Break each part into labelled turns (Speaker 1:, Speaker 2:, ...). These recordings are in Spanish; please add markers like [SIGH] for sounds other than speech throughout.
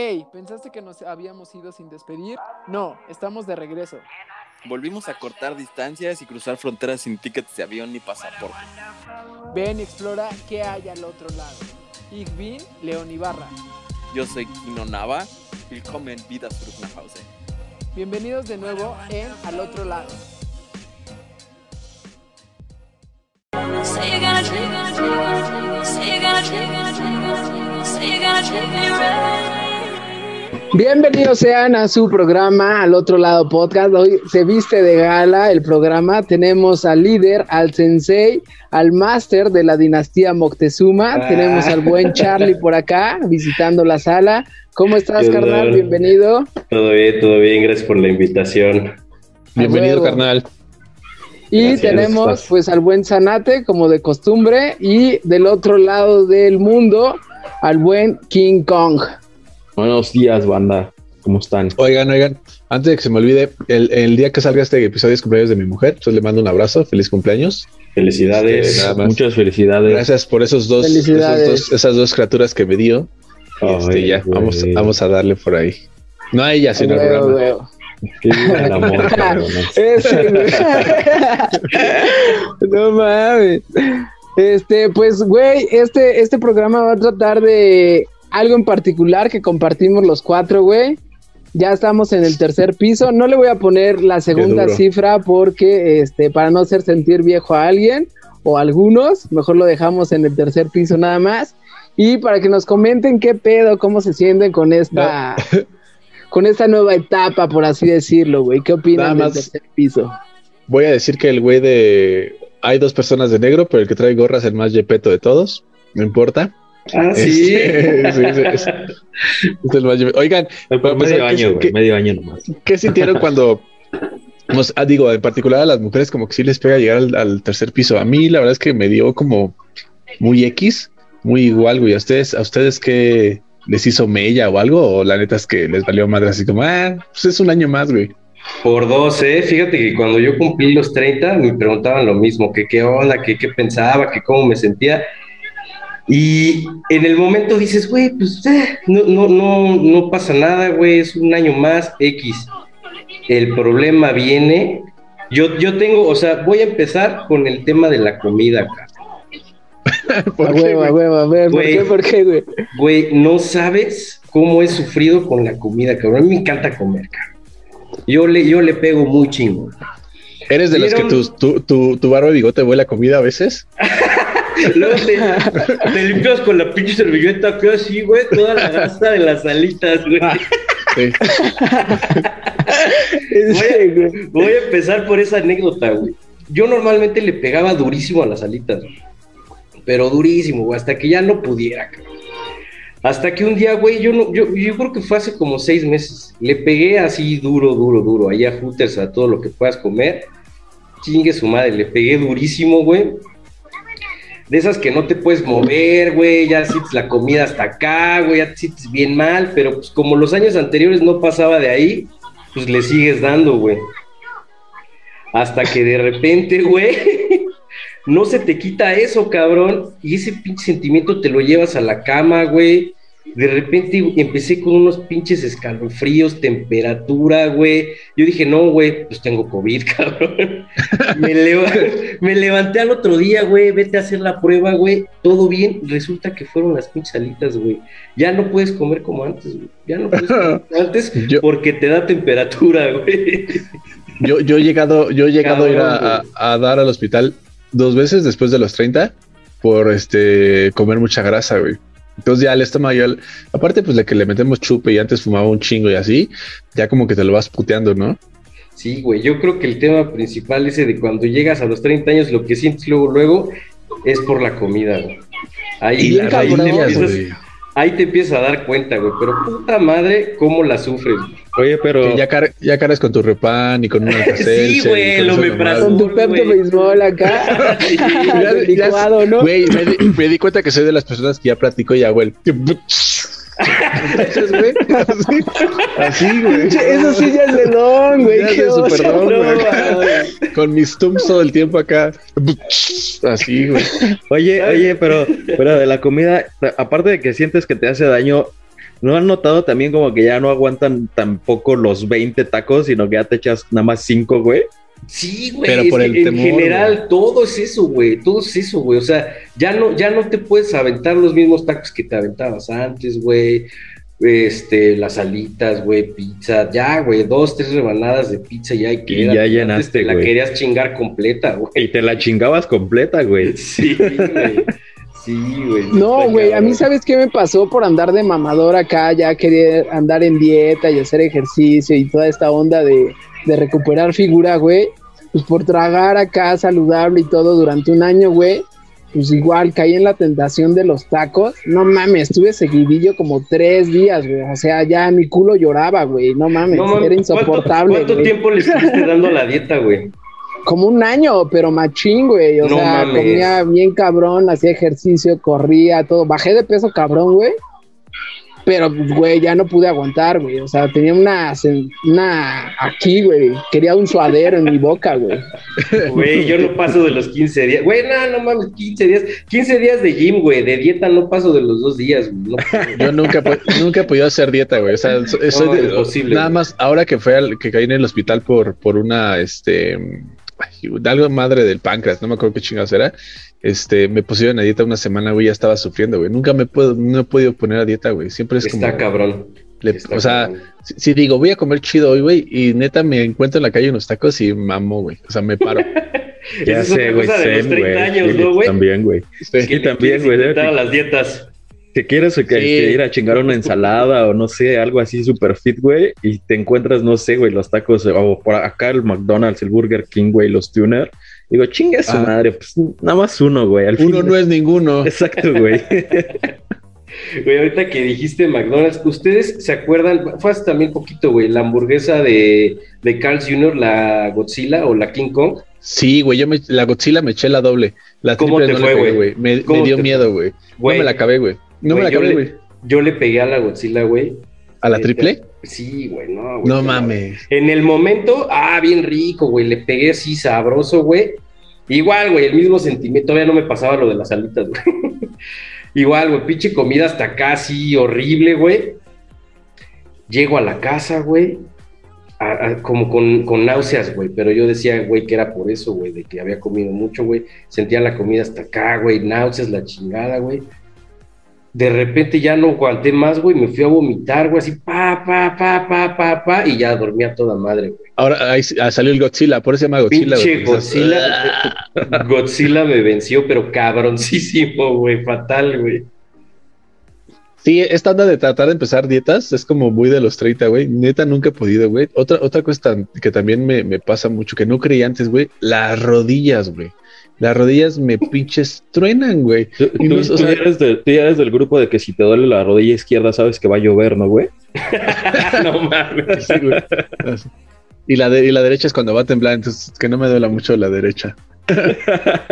Speaker 1: Hey, ¿pensaste que nos habíamos ido sin despedir? No, estamos de regreso.
Speaker 2: Volvimos a cortar distancias y cruzar fronteras sin tickets de avión ni pasaporte.
Speaker 1: Ven y explora qué hay al otro lado. Ich bin León Ibarra.
Speaker 2: Yo soy Kino Nava. Willkommen wieder zurück nach Hause.
Speaker 1: Bienvenidos de nuevo en Al otro lado.
Speaker 3: Say
Speaker 1: Bienvenidos sean a su programa Al otro lado podcast. Hoy se viste de gala el programa. Tenemos al líder, al sensei, al máster de la dinastía Moctezuma.
Speaker 4: Ah.
Speaker 1: Tenemos al buen Charlie por acá visitando la sala. ¿Cómo estás,
Speaker 4: ¿Qué
Speaker 1: carnal? Bienvenido.
Speaker 4: Todo bien, todo bien, gracias por la invitación.
Speaker 5: Bienvenido, carnal.
Speaker 1: Y
Speaker 4: Gracias,
Speaker 1: tenemos
Speaker 4: estás.
Speaker 1: pues al buen Zanate, como de costumbre, y del otro lado del mundo, al buen King Kong.
Speaker 6: Buenos días, banda. ¿Cómo están?
Speaker 5: Oigan, oigan, antes de que se me olvide, el, el día que salga este episodio es cumpleaños de mi mujer, entonces le mando un abrazo, feliz cumpleaños.
Speaker 4: Felicidades.
Speaker 5: Este, nada más.
Speaker 6: Muchas felicidades.
Speaker 5: Gracias por esos dos, esos dos- esas dos criaturas que me dio. Y, este,
Speaker 4: Ay,
Speaker 5: ya,
Speaker 4: güey.
Speaker 5: vamos, vamos a darle por ahí. No a ella, sino al programa.
Speaker 6: viva el amor, [LAUGHS] [LAUGHS]
Speaker 1: no mames. Este, pues, güey, este, este programa va a tratar de algo en particular que compartimos los cuatro, güey. Ya estamos en el tercer piso. No le voy a poner la segunda cifra porque, este, para no hacer sentir viejo a alguien o a algunos, mejor lo dejamos en el tercer piso nada más. Y para que nos comenten qué pedo, cómo se sienten con esta, [LAUGHS] con esta nueva etapa, por así decirlo, güey. ¿Qué opinan del tercer piso?
Speaker 5: Voy a decir que el güey de... Hay dos personas de negro, pero el que trae gorra es el más yepeto de todos. No importa.
Speaker 4: Ah, [LAUGHS] sí.
Speaker 5: Este, sí, sí, es- es el más yepeto. Oigan, Para
Speaker 6: medio
Speaker 5: empezar, ¿qué-
Speaker 6: año, güey. Medio año nomás.
Speaker 5: ¿Qué sintieron [LAUGHS] cuando, nos- ah, digo, en particular a las mujeres como que sí les pega llegar al, al tercer piso? A mí la verdad es que me dio como muy X, muy igual, güey. ¿A ustedes, a ustedes qué les hizo mella o algo? ¿O la neta es que les valió madre así como, ah, pues es un año más, güey?
Speaker 4: Por dos, ¿eh? Fíjate que cuando yo cumplí los 30 me preguntaban lo mismo, que qué onda, que qué pensaba, que cómo me sentía. Y en el momento dices, güey, pues eh, no, no, no, no pasa nada, güey, es un año más, X. El problema viene, yo, yo tengo, o sea, voy a empezar con el tema de la comida acá. [LAUGHS]
Speaker 5: ¿Por
Speaker 1: a
Speaker 5: qué,
Speaker 1: a
Speaker 5: güey?
Speaker 1: huevo, a ver, ¿por
Speaker 4: Güey.
Speaker 1: qué? ¿Por qué, güey?
Speaker 4: Güey, no sabes cómo he sufrido con la comida, cabrón. A mí me encanta comer, cabrón. Yo le, yo le pego muy chingo.
Speaker 5: ¿Eres de los que tu, tu, tu barba y bigote huele a comida a veces? [LAUGHS]
Speaker 4: Luego te, te limpias con la pinche servilleta acá así, güey, toda la grasa de las alitas, güey.
Speaker 5: Sí. [LAUGHS]
Speaker 1: Güey.
Speaker 4: Voy a empezar por esa anécdota, güey. Yo normalmente le pegaba durísimo a las alitas, güey. Pero durísimo, güey, hasta que ya no pudiera, cabrón. Hasta que un día, güey, yo, no, yo, yo creo que fue hace como seis meses. Le pegué así duro, duro, duro, ahí a Hooters, a todo lo que puedas comer. Chingue su madre, le pegué durísimo, güey. De esas que no te puedes mover, güey, ya sientes la comida hasta acá, güey, ya te sientes bien mal, pero pues como los años anteriores no pasaba de ahí, pues le sigues dando, güey. Hasta que de repente, [LAUGHS] güey, no se te quita eso, cabrón, y ese pinche sentimiento te lo llevas a la cama, güey. De repente empecé con unos pinches escalofríos, temperatura, güey. Yo dije, no, güey, pues tengo COVID, [LAUGHS] cabrón. Me, leva- me levanté al otro día, güey, vete a hacer la prueba, güey. Todo bien. Resulta que fueron las pinches alitas, güey. Ya no puedes comer como antes, güey. Ya no puedes comer como [LAUGHS] antes
Speaker 5: Yo-
Speaker 4: porque te da temperatura, güey.
Speaker 5: Yo, yo he llegado, yo he llegado a ir a,
Speaker 4: Cabrón,
Speaker 5: a- a dar al hospital dos veces después de los 30 por este comer mucha grasa, güey. Entonces ya el estómago, ya el- aparte pues de que le metemos chupe y antes fumaba un chingo y así, ya como que te lo vas puteando, ¿no?
Speaker 4: Sí, güey, yo creo que el tema principal ese de cuando llegas a los 30 años, lo que sientes luego, luego, es por la comida, güey. Ahí,
Speaker 5: Y
Speaker 4: empiezas,
Speaker 5: güey.
Speaker 4: Ahí te empiezas a dar cuenta, güey, pero puta madre, cómo la sufres, güey.
Speaker 6: Oye, pero
Speaker 5: ya, car- ya cargas con tu repan y con una [LAUGHS]
Speaker 4: Sí, güey, lo me
Speaker 1: Con tu Pepto
Speaker 4: güey.
Speaker 1: Bismol acá. [LAUGHS]
Speaker 5: Ya- ya- [LAUGHS]
Speaker 1: licuado, ¿no?
Speaker 5: Güey, me, di- me di cuenta que soy de las personas que ya platico y hago el... Así, así, güey.
Speaker 1: Eso sí ya es de don, güey.
Speaker 5: Ya de super. Con mis tums todo el tiempo acá. Así, güey.
Speaker 6: Oye, oye, pero, pero de la comida, aparte de que sientes que te hace daño,
Speaker 7: ¿No han notado también como que ya no aguantan tampoco los 20 tacos, sino que ya te echas nada más 5, güey?
Speaker 4: Sí, güey.
Speaker 5: Pero por el
Speaker 4: en
Speaker 5: temor,
Speaker 4: general todo es eso, güey. Todo es eso, güey. O sea, ya no, ya no te puedes aventar los mismos tacos que te aventabas antes, güey. Este, las alitas, güey, pizza, ya, güey, dos, tres rebanadas de pizza ya hay que
Speaker 7: Y ya llenaste,
Speaker 4: la
Speaker 7: güey.
Speaker 4: querías chingar completa, güey.
Speaker 7: Y te la chingabas completa, güey. [LAUGHS]
Speaker 4: Sí, güey. Sí, güey.
Speaker 1: No, güey, a mí sabes qué me pasó por andar de mamador acá, ya querer andar en dieta y hacer ejercicio y toda esta onda de, de recuperar figura, güey. Pues por tragar acá saludable y todo durante un año, güey. Pues igual caí en la tentación de los tacos. No mames, estuve seguidillo como tres días, güey. O sea, ya mi culo lloraba, güey. No mames,
Speaker 4: No, mames,
Speaker 1: era
Speaker 4: ¿cuánto-
Speaker 1: insoportable.
Speaker 4: ¿Cuánto, tiempo le estuviste dando la dieta, güey?
Speaker 1: Como un año, pero machín, güey. O
Speaker 4: No
Speaker 1: sea,
Speaker 4: mames.
Speaker 1: comía bien cabrón, hacía ejercicio, corría, todo. Bajé de peso cabrón, güey. Pero, güey, ya no pude aguantar, güey. O sea, tenía una, una aquí, güey. Quería un suadero en mi boca, güey.
Speaker 4: Güey, yo no paso de los 15 días. Güey, no, no mames, 15 días. 15 días de gym, güey. De dieta no paso de los dos días, güey. No.
Speaker 5: Yo nunca, nunca he podido hacer dieta, güey. O sea, so- soy
Speaker 4: No,
Speaker 5: de-
Speaker 4: imposible,
Speaker 5: nada
Speaker 4: güey.
Speaker 5: más ahora que fue al, que caí en el hospital por, por una, este, ay, algo madre del páncreas, no me acuerdo qué chingados era. Este, me pusieron a dieta una semana, güey, ya estaba sufriendo, güey. Nunca me puedo, no he podido poner a dieta, güey. Siempre es
Speaker 4: Está
Speaker 5: como,
Speaker 4: cabrón.
Speaker 5: le-
Speaker 4: Está
Speaker 5: o sea,
Speaker 4: cabrón.
Speaker 5: si, si digo, voy a comer chido hoy, güey, y neta me encuentro en la calle unos tacos y mamo, güey. O sea, me paro. [LAUGHS]
Speaker 7: Ya sé, güey,
Speaker 4: cosa de los
Speaker 7: zen,
Speaker 4: 30
Speaker 7: güey. También, güey.
Speaker 5: Sí.
Speaker 7: Sí, también, güey.
Speaker 4: las dietas.
Speaker 7: que quieres que,
Speaker 5: Sí.
Speaker 7: que ir a chingar una ensalada o no sé, algo así super fit, güey, y te encuentras, no sé, güey, los tacos o por acá el McDonald's, el Burger King, güey, los tuner. Digo, chinga su
Speaker 5: Ah.
Speaker 7: madre, pues nada más uno, güey. Al
Speaker 5: Uno
Speaker 7: fin-
Speaker 5: no es ninguno.
Speaker 7: Exacto, güey. [LAUGHS]
Speaker 4: Güey, ahorita que dijiste McDonald's, ¿ustedes se acuerdan? Fue hace también poquito, güey, la hamburguesa de, de Carl's Jr., la Godzilla o la King Kong.
Speaker 5: Sí, güey, yo me, la Godzilla me eché la doble. La
Speaker 4: ¿Cómo
Speaker 5: triple
Speaker 4: te
Speaker 5: no
Speaker 4: fue, güey?
Speaker 5: güey. Me,
Speaker 4: ¿Cómo
Speaker 5: me dio miedo, güey. No
Speaker 4: Güey,
Speaker 5: me la acabé, güey. No me la
Speaker 4: yo
Speaker 5: acabé,
Speaker 4: le-
Speaker 5: güey.
Speaker 4: Yo le pegué a la Godzilla, güey.
Speaker 5: ¿A la
Speaker 4: Eh,
Speaker 5: triple?
Speaker 4: Sí, güey, no, güey.
Speaker 5: No mames.
Speaker 4: En el momento, ah, bien rico, güey. Le pegué así sabroso, güey. Igual, güey, el mismo sentimiento. Todavía no me pasaba lo de las alitas, güey. [LAUGHS] Igual, güey, pinche comida hasta acá, así horrible, güey. Llego a la casa, güey. a- a- como con, con náuseas, güey. Pero yo decía, güey, que era por eso, güey, de que había comido mucho, güey. Sentía la comida hasta acá, güey. Náuseas, la chingada, güey. De repente ya no aguanté más, güey. Me fui a vomitar, güey, así, pa, pa, pa, pa, pa, pa. Y ya dormía toda madre, güey.
Speaker 5: Ahora ahí ah, salió el Godzilla, por eso se llama Godzilla.
Speaker 4: Pinche Godzilla. [LAUGHS] Godzilla me venció, pero cabroncísimo, güey. Fatal, güey.
Speaker 5: Sí, esta onda de tratar de empezar dietas es como muy de los 30, güey. Neta, nunca he podido, güey. Otra, otra cosa que también me, me pasa mucho, que no creía antes, güey, las rodillas, güey. Las rodillas me pinches truenan, güey.
Speaker 7: Tú,
Speaker 5: no- o
Speaker 7: tú
Speaker 5: sea-
Speaker 7: eres de- tú ya eres del grupo de que si te duele la rodilla izquierda sabes que va a llover, ¿no, güey? [LAUGHS]
Speaker 4: no mames.
Speaker 5: Sí, güey. Y la, de, y la derecha es cuando va a temblar, entonces que no me duela mucho la derecha.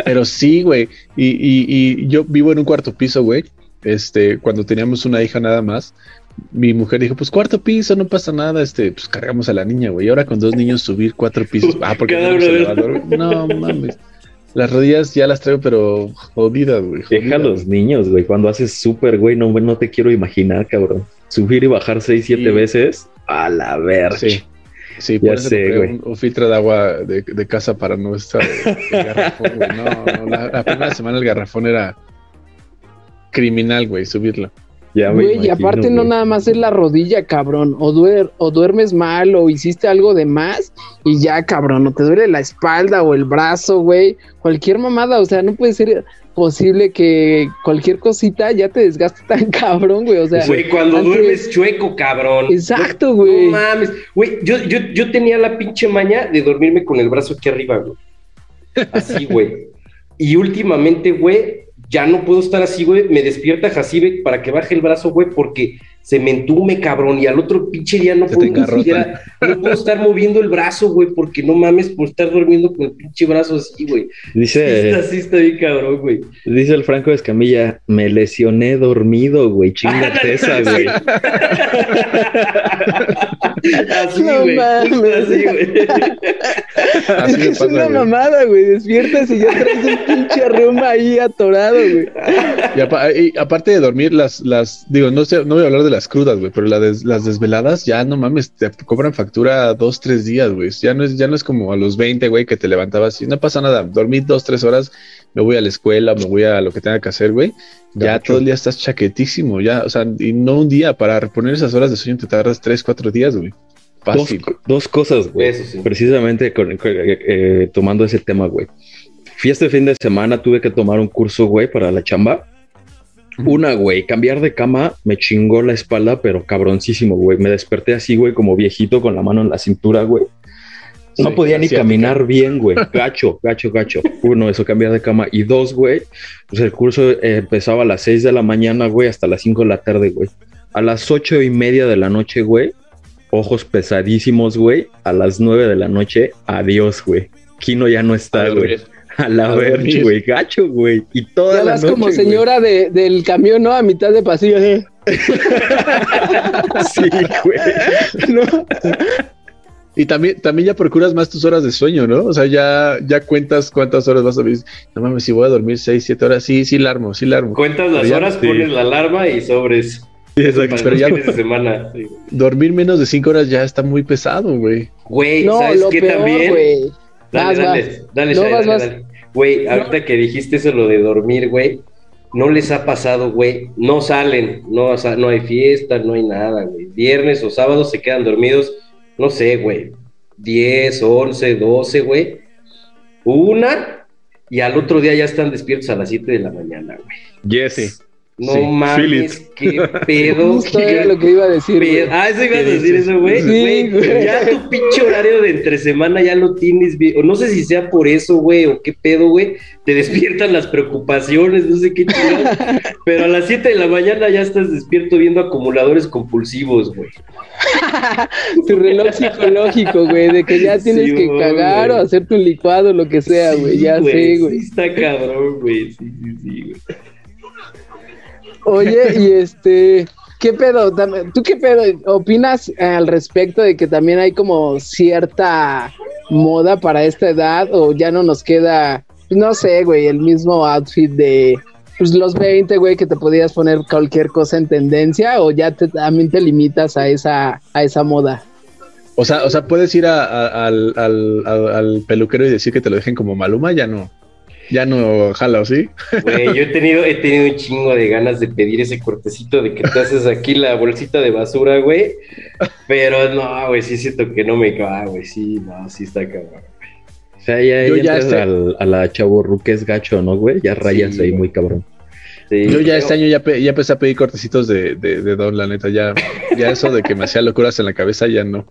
Speaker 5: Pero sí, güey. Y, y, y yo vivo en un cuarto piso, güey. Este, cuando teníamos una hija nada más, mi mujer dijo, pues cuarto piso, no pasa nada, este, pues cargamos a la niña, güey. Y ahora con dos niños subir cuatro pisos. [LAUGHS] Ah, porque
Speaker 4: Cada
Speaker 5: elevador, güey. No mames. Las rodillas ya las traigo, pero jodidas, güey.
Speaker 7: Deja a los
Speaker 5: güey.
Speaker 7: niños, güey. Cuando haces súper, güey, no, no te quiero imaginar, cabrón. Subir y bajar seis, siete
Speaker 5: Sí.
Speaker 7: veces a la verga.
Speaker 5: Sí. Sí,
Speaker 7: Ya sé,
Speaker 5: un, un filtro de agua de, de casa para no estar el garrafón, güey. No, no, la, la primera semana el garrafón era criminal, güey, subirlo.
Speaker 7: Ya me
Speaker 1: Güey,
Speaker 7: imagino,
Speaker 1: aparte no nada más es la rodilla, cabrón. O, duer- o duermes mal o hiciste algo de más y ya, cabrón. O te duele la espalda o el brazo, güey. Cualquier mamada, o sea, no puede ser posible que cualquier cosita ya te desgaste tan [LAUGHS] cabrón, güey. O sea,
Speaker 4: Güey, cuando
Speaker 1: antes-
Speaker 4: duermes chueco, cabrón.
Speaker 1: Exacto,
Speaker 4: No
Speaker 1: güey.
Speaker 4: mames. Güey, yo, yo, yo tenía la pinche maña de dormirme con el brazo aquí arriba, güey. Así, güey. Y últimamente, güey, ya no puedo estar así, güey. Me despierta Jacibe para que baje el brazo, güey, porque se me entume, cabrón. Y al otro pinche día no
Speaker 5: Se
Speaker 4: puedo siquiera- [LAUGHS] no puedo estar moviendo el brazo, güey, porque no mames por estar durmiendo con el pinche brazo así, güey. Sí,
Speaker 7: Dice,
Speaker 4: está, sí está bien cabrón, güey.
Speaker 7: dice el Franco Escamilla, me lesioné dormido, güey. Chingate esa, güey. [LAUGHS]
Speaker 4: Así,
Speaker 1: No
Speaker 4: güey.
Speaker 1: mames.
Speaker 4: justo así, güey. [LAUGHS]
Speaker 5: Así me
Speaker 1: es
Speaker 5: pasa,
Speaker 1: una
Speaker 5: güey.
Speaker 1: mamada, güey. Despiertas y ya traes un pinche rumba ahí atorado, güey.
Speaker 5: Y, apa- y aparte de dormir, las, las, digo, no sé, no voy a hablar de las crudas, güey, pero la des- las desveladas ya no mames, te cobran factura dos, tres días, güey. Ya no es, ya no es como a los 20, güey, que te levantabas y no pasa nada, dormí dos, tres horas, me voy a la escuela, me voy a lo que tenga que hacer, güey. Ya
Speaker 7: Gacho.
Speaker 5: todo el día estás chaquetísimo, ya, o sea, y no un día, para reponer esas horas de sueño te tardas tres, cuatro días, güey.
Speaker 7: Dos,
Speaker 5: Fácil.
Speaker 7: dos cosas, güey.
Speaker 4: Eso sí.
Speaker 7: Precisamente con- con- eh, eh, tomando ese tema, güey. Fui este fin de semana, tuve que tomar un curso, güey, para la chamba. Una, güey, cambiar de cama me chingó la espalda, pero cabroncísimo, güey. Me desperté así, güey, como viejito con la mano en la cintura, güey. No
Speaker 5: Sí,
Speaker 7: podía ni caminar bien, güey. Gacho, gacho, gacho. Uno, eso, cambiar de cama. Y dos, güey, pues el curso eh, empezaba a las 6 de la mañana, güey, hasta las 5 de la tarde, güey. A las ocho y media de la noche, güey, ojos pesadísimos, güey. A las 9 de la noche, adiós, güey. Kino ya no está, güey. [LAUGHS] A la
Speaker 5: A
Speaker 7: verge,
Speaker 5: dormir.
Speaker 7: güey. Gacho, güey. Y toda
Speaker 1: Ya
Speaker 7: la
Speaker 1: vas
Speaker 7: noche,
Speaker 1: como señora de, del camión, ¿no? A mitad de pasillo. ¿eh? [LAUGHS]
Speaker 7: Sí, güey. [LAUGHS]
Speaker 1: ¿No?
Speaker 5: Y también, también ya procuras más tus horas de sueño, ¿no? O sea, ya, ya cuentas cuántas horas vas a dormir. No mames, si voy a dormir seis, siete horas, sí, sí la armo, sí la armo.
Speaker 4: Cuentas las
Speaker 5: ya-
Speaker 4: horas,
Speaker 5: sí.
Speaker 4: pones la alarma y sobres.
Speaker 7: exacto.
Speaker 4: Para
Speaker 5: pero ya-
Speaker 4: de semana. sí.
Speaker 5: Dormir menos de cinco horas ya está muy pesado, güey.
Speaker 4: Güey,
Speaker 1: No,
Speaker 4: ¿sabes
Speaker 1: lo
Speaker 4: qué
Speaker 1: peor,
Speaker 4: también?
Speaker 1: güey.
Speaker 4: Dale,
Speaker 1: Vas,
Speaker 4: dale,
Speaker 1: vas.
Speaker 4: dale,
Speaker 1: No,
Speaker 4: dale,
Speaker 1: vas.
Speaker 4: dale. Güey, ahorita que dijiste eso lo de dormir, güey, no les ha pasado, güey, no salen, no, o sea, no hay fiesta, no hay nada, güey. Viernes o sábado se quedan dormidos, no sé, güey, 10, 11, 12, güey. Una, y al otro día ya están despiertos a las 7 de la mañana, güey.
Speaker 7: Yes.
Speaker 4: No
Speaker 7: Sí,
Speaker 4: mames, qué pedo. [LAUGHS]
Speaker 1: Justo
Speaker 4: qué
Speaker 1: era lo que iba a decir,
Speaker 4: pedo. Ah, eso ibas a decir eso, güey.
Speaker 1: Sí.
Speaker 4: Ya tu pinche horario de entre semana ya lo tienes bien. O no sé si sea por eso, güey, o qué pedo, güey. Te despiertan las preocupaciones, no sé qué chingados. [LAUGHS] Pero a las 7 de la mañana ya estás despierto viendo acumuladores compulsivos, güey. [LAUGHS]
Speaker 1: Tu reloj psicológico, güey, de que ya tienes
Speaker 4: Sí,
Speaker 1: que cagar o hacerte un licuado, lo que sea, güey.
Speaker 4: Sí,
Speaker 1: ya sé,
Speaker 4: Sí,
Speaker 1: güey.
Speaker 4: está cabrón, güey. Sí, sí, sí, güey.
Speaker 1: Oye, [LAUGHS] y este, ¿qué pedo? ¿Tú qué pedo opinas al respecto de que también hay como cierta moda para esta edad o ya no nos queda, no sé, güey, el mismo outfit de pues, los 20, güey, que te podías poner cualquier cosa en tendencia o ya te, también te limitas a esa, a esa moda?
Speaker 5: O sea, o sea, puedes ir a- a- al, al- al- al peluquero y decir que te lo dejen como Maluma, ya no. Ya no jala, ¿o sí?
Speaker 4: Güey, yo he tenido, he tenido un chingo de ganas de pedir ese cortecito de que te haces aquí la bolsita de basura, güey. Pero no, güey, sí siento que no me va, güey. Sí, no, sí está cabrón.
Speaker 7: O sea, ya,
Speaker 5: Yo
Speaker 7: ya
Speaker 5: este-
Speaker 7: al- a la chavo es gacho, ¿no, güey? Ya rayas
Speaker 4: Sí,
Speaker 7: ahí
Speaker 4: güey.
Speaker 7: muy cabrón.
Speaker 4: Sí,
Speaker 5: Yo ya
Speaker 4: pero-
Speaker 5: este año ya, pe- ya empecé a pedir cortecitos de, de, de Don, la neta. Ya, ya eso de que me hacía locuras en la cabeza, ya no.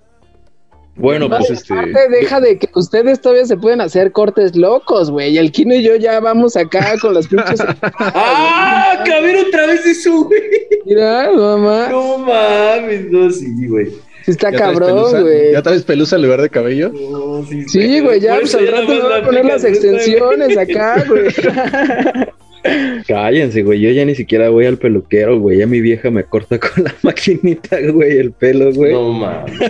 Speaker 7: Bueno,
Speaker 5: Pues, este,
Speaker 1: Aparte, deja de que ustedes todavía se pueden hacer cortes locos, güey. El Kino y yo ya vamos acá con las pinches. [LAUGHS]
Speaker 4: ¡Ah! ¡Caber otra vez eso, güey!
Speaker 1: Mira, mamá.
Speaker 4: No mames, no, sí, güey.
Speaker 1: Sí está
Speaker 5: ¿ya traes
Speaker 1: cabrón, güey.
Speaker 5: ¿Ya traes pelusa en lugar de cabello?
Speaker 4: No, sí,
Speaker 1: Sí, güey, ya pues al rato me voy a poner las extensiones acá, güey. [LAUGHS]
Speaker 7: cállense, güey. Yo ya ni siquiera voy al peluquero, güey. Ya mi vieja me corta [LAUGHS] con la maquinita, güey, el pelo, güey.
Speaker 4: No mames. [LAUGHS]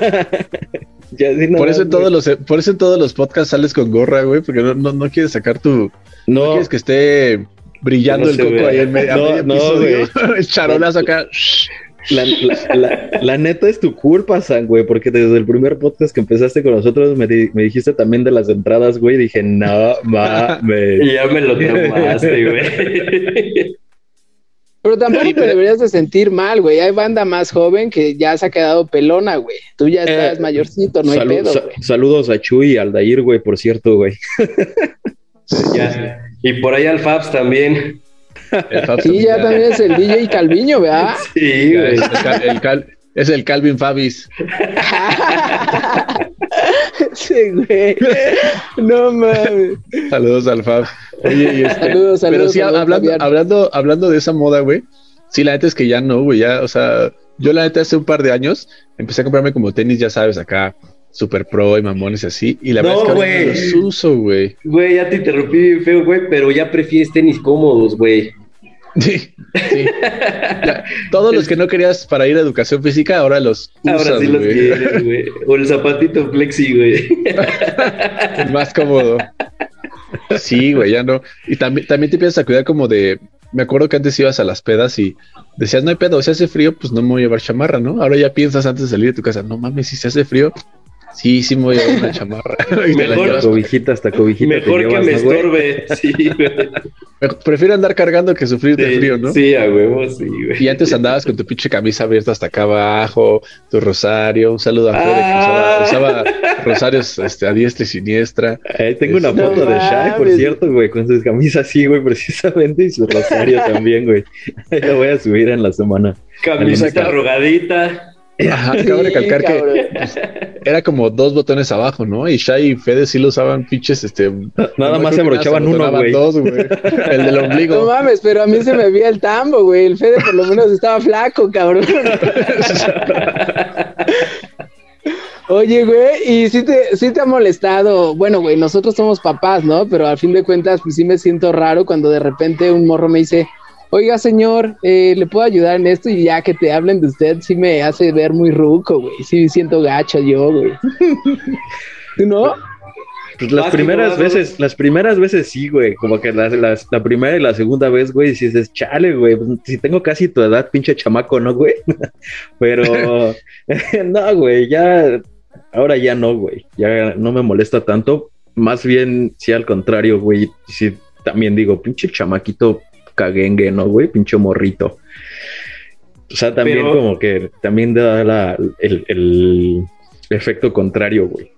Speaker 7: Ya
Speaker 5: Por eso, en todos
Speaker 7: güey.
Speaker 5: los, por eso en todos los podcasts sales con gorra, güey, porque no, no, no quieres sacar tu... No,
Speaker 7: No,
Speaker 5: quieres que esté brillando
Speaker 4: No
Speaker 5: el coco
Speaker 4: vea.
Speaker 5: ahí en medio, a
Speaker 7: No,
Speaker 5: medio
Speaker 7: no,
Speaker 5: episodio. [LAUGHS] el charolazo acá.
Speaker 7: La, la- la- la neta es tu culpa, San, güey, porque desde el primer podcast que empezaste con nosotros me, di- me dijiste también de las entradas, güey. Dije, no, mames.
Speaker 4: Y ya me lo tomaste, güey.
Speaker 1: Pero tampoco te deberías de sentir mal, güey. Hay banda más joven que ya se ha quedado pelona, güey. Tú ya estás
Speaker 7: Eh,
Speaker 1: mayorcito, no hay pedo,
Speaker 7: sa-
Speaker 1: güey.
Speaker 7: saludos a Chuy y Aldair, güey, por cierto, güey. [LAUGHS]
Speaker 4: Ya. Y por ahí al Fabs también.
Speaker 1: Sí, ya también es el DJ Calviño, ¿verdad? [LAUGHS]
Speaker 4: Sí, güey.
Speaker 5: es, el Cal- el Cal- es el Calvin Fabis.
Speaker 1: sí, güey. No mames.
Speaker 5: Saludos al Fab. Oye, y este,
Speaker 1: Saludos, saludos.
Speaker 5: pero sí,
Speaker 1: saludos,
Speaker 5: hablando, hablando, hablando de esa moda, güey. Sí, la neta es que ya no, güey. Ya, o sea, yo la neta hace un par de años empecé a comprarme como tenis, ya sabes, acá, super pro y mamones así. Y la
Speaker 4: No,
Speaker 5: verdad es que no los uso, güey.
Speaker 4: Güey, ya te interrumpí bien feo, güey, pero ya prefieres tenis cómodos, güey. [LAUGHS]
Speaker 5: Sí, sí. Ya, todos los que no querías para ir a educación física, ahora los
Speaker 4: Ahora sí los quieres, [LAUGHS] güey. O el zapatito flexi, güey.
Speaker 5: Más cómodo. Sí, güey, ya no. Y también, también te empiezas a cuidar como de. Me acuerdo que antes ibas a las pedas y decías, no hay pedo, si hace frío, pues no me voy a llevar chamarra, ¿no? Ahora ya piensas antes de salir de tu casa, no mames, si se hace frío, sí, sí me voy a llevar una chamarra. [LAUGHS] Te la
Speaker 4: Mejor-
Speaker 5: llevas.
Speaker 7: Cobijita hasta cobijita. te
Speaker 4: Mejor que
Speaker 7: llevas,
Speaker 4: me
Speaker 7: ¿no,
Speaker 4: estorbe. Sí, [LAUGHS] güey.
Speaker 5: Prefiero andar cargando que sufrir de
Speaker 4: Sí,
Speaker 5: frío, ¿no?
Speaker 4: Sí, a huevo, sí, güey.
Speaker 5: Y antes andabas con tu pinche camisa abierta hasta acá abajo, tu rosario, un saludo a Fede que
Speaker 4: Ah.
Speaker 5: usaba, usaba rosarios este, a diestra y siniestra.
Speaker 7: Ahí tengo una
Speaker 1: No
Speaker 7: foto de Shai, por cierto, güey, con sus camisas así, güey, precisamente, y su rosario también, güey. [LAUGHS] La voy a subir en la semana.
Speaker 4: Camiseta
Speaker 5: Alguna-
Speaker 4: arrugadita. [LAUGHS]
Speaker 5: Ajá, acabo de recalcar que
Speaker 1: cabrón.
Speaker 5: era como dos botones abajo, ¿no? Y Shai y Fede sí lo usaban pinches, este... [LAUGHS]
Speaker 7: Nada
Speaker 5: no,
Speaker 7: más se abrochaban uno, güey.
Speaker 5: dos, güey. El del
Speaker 1: No
Speaker 5: ombligo.
Speaker 1: mames, pero a mí se me veía el tambo, güey. El Fede por lo menos estaba flaco, cabrón. [LAUGHS] Oye, güey, y sí te, sí te ha molestado. Bueno, güey, nosotros somos papás, ¿no? Pero al fin de cuentas, pues sí me siento raro cuando de repente un morro me dice, oiga, señor, eh, ¿le puedo ayudar en esto? Y ya que te hablen de usted, sí me hace ver muy ruco, güey. Sí me siento gacho yo, güey. [LAUGHS] ¿Tú no?
Speaker 7: Pues las
Speaker 4: Básico,
Speaker 7: primeras veces, las primeras veces sí, güey. Como que las- las- la primera y la segunda vez, güey, si dices, chale, güey, pues, si tengo casi tu edad, pinche chamaco, ¿no, güey? [LAUGHS] Pero, [LAUGHS] no, güey, ya, ahora ya no, güey. Ya no me molesta tanto. Más bien, sí, al contrario, güey. Sí, también digo, pinche chamaquito caguengue, ¿no, güey? Pinche morrito. O sea, también
Speaker 4: Pero-
Speaker 7: como que también da la- el, el efecto contrario, güey.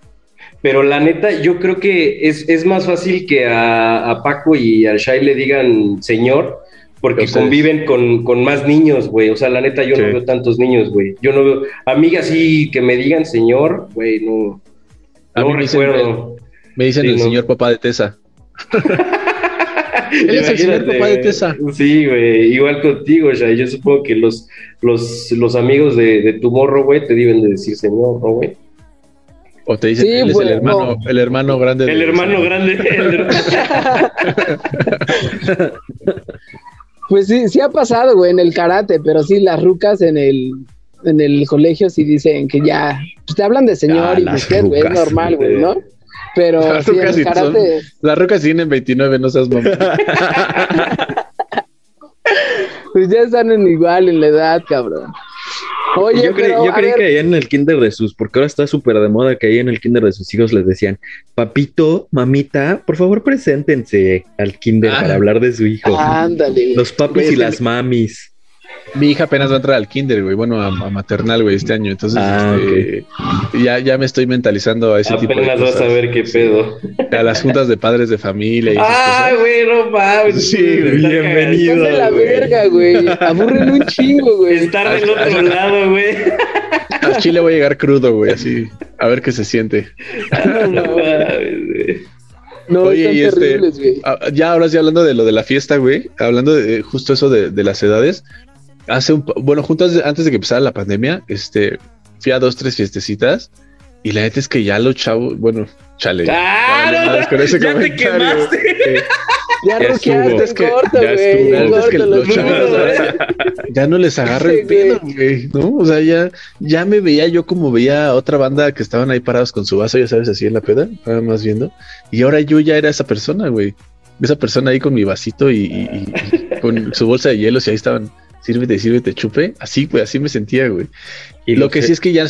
Speaker 4: Pero la neta, yo creo que es, es más fácil que a, a Paco y a Shai le digan señor, porque conviven con, con más niños, güey. O sea, la neta, yo
Speaker 5: Sí.
Speaker 4: no veo tantos niños, güey. Yo no veo amigas así que me digan señor, güey, no,
Speaker 5: A
Speaker 4: no
Speaker 5: mí me dicen, me dicen
Speaker 4: Sí,
Speaker 5: el
Speaker 4: no.
Speaker 5: señor papá de Tesa. [LAUGHS] Él es el señor papá de Tessa.
Speaker 4: Sí, güey, igual contigo, Shai. Yo supongo que los, los, los amigos de, de tu morro, güey, te deben de decir señor, ¿no, güey?
Speaker 5: O te dicen,
Speaker 1: Sí,
Speaker 5: él es el hermano,
Speaker 1: no.
Speaker 5: el hermano grande.
Speaker 4: El hermano grande. [LAUGHS] el
Speaker 1: Pues sí, sí ha pasado, güey, en el karate, pero sí, las rucas en el, en el colegio sí dicen que ya, pues te hablan de señor
Speaker 7: Ah,
Speaker 1: y
Speaker 7: las
Speaker 1: usted, güey, es
Speaker 7: rucas,
Speaker 1: normal, güey,
Speaker 4: güey.
Speaker 1: ¿no? Pero
Speaker 5: Las
Speaker 1: sí, en
Speaker 5: rucas sí son-
Speaker 1: karate,
Speaker 5: Las rocas tienen 29, no seas mamá. [LAUGHS]
Speaker 1: pues ya están en igual en la edad, cabrón. Oye,
Speaker 7: yo creí,
Speaker 1: pero,
Speaker 7: yo creí
Speaker 1: ver,
Speaker 7: que ahí en el kinder de sus, porque ahora está súper de moda que ahí en el kinder de sus hijos les decían, papito, mamita, por favor preséntense al kinder
Speaker 5: Ah.
Speaker 7: para hablar de su hijo.
Speaker 1: ándale.
Speaker 7: Los papis y las mamis.
Speaker 5: Mi hija apenas va a entrar al kinder, güey. Bueno, a, a maternal, güey, este año. Entonces,
Speaker 7: Ah,
Speaker 5: este, ya, ya me estoy mentalizando a ese tipo de
Speaker 4: Apenas
Speaker 5: cosas.
Speaker 4: vas a ver qué pedo.
Speaker 5: A las juntas de padres de familia y cosas.
Speaker 4: güey, no mames.
Speaker 5: Sí,
Speaker 7: bienvenido.
Speaker 1: Están de la
Speaker 7: güey.
Speaker 1: verga, güey. Aburren un chingo, güey.
Speaker 4: Estar del otro lado, güey.
Speaker 5: A Chile voy a llegar crudo, güey, así. A ver qué se siente.
Speaker 4: No mames, güey.
Speaker 1: No,
Speaker 5: Oye,
Speaker 1: están
Speaker 5: y este-
Speaker 1: terribles, güey.
Speaker 5: Ah, Ya ahora sí hablando de lo de la fiesta, güey. Hablando de justo eso de, de las edades. Hace un, bueno, junto antes de- antes de que empezara la pandemia, este, fui a dos, tres fiestecitas. Y la neta es que ya los chavos, bueno, chale. Con ese [LAUGHS]
Speaker 4: ya te quemaste.
Speaker 5: Eh, [LAUGHS]
Speaker 1: Ya
Speaker 7: ya
Speaker 1: roqueaste
Speaker 7: estuvo.
Speaker 1: en
Speaker 5: Es que
Speaker 1: corto,
Speaker 7: ya estuvo.
Speaker 5: es que los chavos [LAUGHS] ya no les agarra el pedo, güey, ¿no? O sea, ya, ya me veía yo como veía a otra banda que estaban ahí parados con su vaso, ya sabes, así en la peda, nada más viendo. Y ahora yo ya era esa persona, güey. Esa persona ahí con mi vasito y, y- y con su bolsa de hielos y ahí estaban, sírvete, sírvete, chupe. Así, güey, así me sentía, güey.
Speaker 7: Y
Speaker 5: Lo que sí es que ya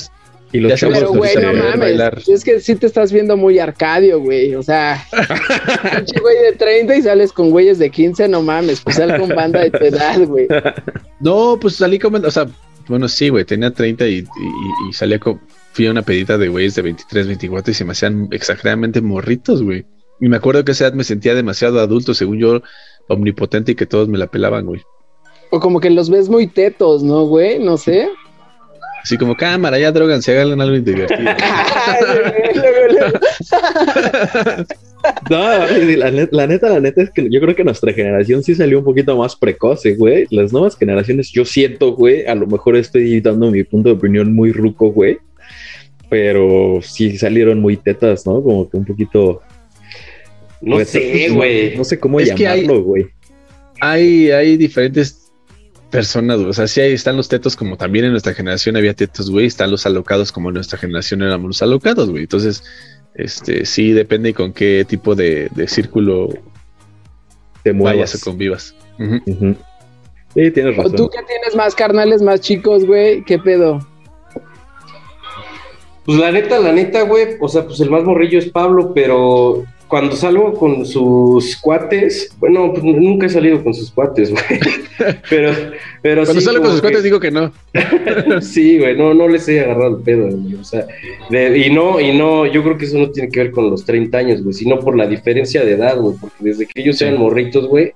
Speaker 7: y los
Speaker 5: ya
Speaker 7: chavos
Speaker 1: Pero, güey, no mames.
Speaker 5: bailar.
Speaker 1: Es que sí te estás viendo muy arcadio, güey. O sea, [LAUGHS] pinche güey de 30 y sales con güeyes de 15, no mames. Pues sal con banda de tu edad, güey.
Speaker 5: No, pues salí como, o sea, bueno, sí, güey, tenía 30 y, y, y salía con, fui a una pedita de güeyes de 23, 24 y se me hacían exageradamente morritos, güey. Y me acuerdo que a esa edad me sentía demasiado adulto, según yo, omnipotente y que todos me la pelaban, güey.
Speaker 1: O como que los ves muy tetos, ¿no, güey? No sé.
Speaker 5: Así como, cámara, ya drogan, se hagan algo divertido. [LAUGHS] [LAUGHS]
Speaker 7: No, la, net- la neta, la neta es que yo creo que nuestra generación sí salió un poquito más precoce, güey. Las nuevas generaciones, yo siento, güey, a lo mejor estoy dando mi punto de opinión muy ruco, güey. Pero sí salieron muy tetas, ¿no? Como que un poquito.
Speaker 4: No
Speaker 7: pues,
Speaker 4: sé, güey.
Speaker 7: No sé cómo
Speaker 5: Es
Speaker 7: llamarlo, güey.
Speaker 5: hay, hay diferentes personas, güey. O sea, sí hay, están los tetos como también en nuestra generación había tetos, güey. Están los alocados como en nuestra generación éramos los alocados, güey. Entonces, este, sí depende con qué tipo de, de círculo
Speaker 7: Te
Speaker 5: vayas
Speaker 7: muevas.
Speaker 5: o convivas.
Speaker 7: Sí, tienes
Speaker 1: ¿O
Speaker 7: razón.
Speaker 1: tú que tienes más carnales más chicos, güey? ¿Qué pedo?
Speaker 4: Pues la neta, la neta, güey, o sea, pues el más morrillo es Pablo, pero cuando salgo con sus cuates, bueno, pues nunca he salido con sus cuates, güey. [LAUGHS] Pero, pero
Speaker 5: Cuando
Speaker 4: sí,
Speaker 5: salgo con sus
Speaker 4: que-
Speaker 5: cuates digo que no. [LAUGHS]
Speaker 4: Sí, güey, no, no les he agarrado el pedo, güey. O sea, de- y no, y no, yo creo que eso no tiene que ver con los 30 años, güey, sino por la diferencia de edad, güey, porque desde que ellos
Speaker 5: Sí.
Speaker 4: eran morritos, güey,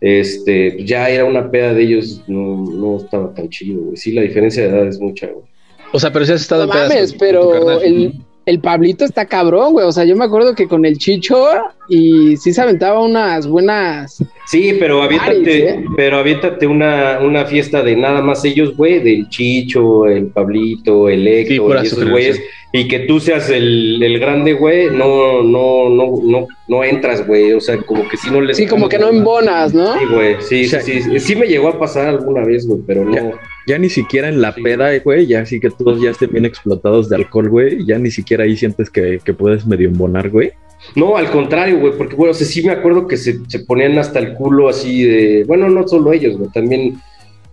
Speaker 4: este, ya era una peda de ellos, no, no estaba tan chido, güey. Sí, la diferencia de edad es mucha, güey.
Speaker 5: O sea, pero si has estado
Speaker 1: No
Speaker 5: en pedas
Speaker 1: mames,
Speaker 5: con- con tu
Speaker 1: pero
Speaker 5: carnal.
Speaker 1: el, el Pablito está cabrón, güey. O sea, yo me acuerdo que con el Chicho y sí se aventaba unas buenas.
Speaker 4: Sí, pero aviéntate,
Speaker 1: ¿eh?
Speaker 4: pero aviéntate una, una fiesta de nada más ellos, güey, del Chicho, el Pablito, el
Speaker 5: Sí,
Speaker 4: Héctor, y esos güeyes, y que tú seas el, el grande, güey, no, no, no, no, no entras, güey, o sea, como que si no les...
Speaker 1: Sí, como que no embonas, ¿no?
Speaker 4: Sí, güey, sí,
Speaker 7: O sea,
Speaker 4: sí, sí, sí me llegó a pasar alguna vez, güey, pero no.
Speaker 7: Ya ni siquiera en la
Speaker 4: Sí.
Speaker 7: peda, güey, ya sí que todos ya estén bien explotados de alcohol, güey. Ya ni siquiera ahí sientes que, que puedes medio embonar, güey.
Speaker 4: No, al contrario, güey, porque, bueno, o sea, sí me acuerdo que se, se ponían hasta el culo así de, bueno, no solo ellos, güey, también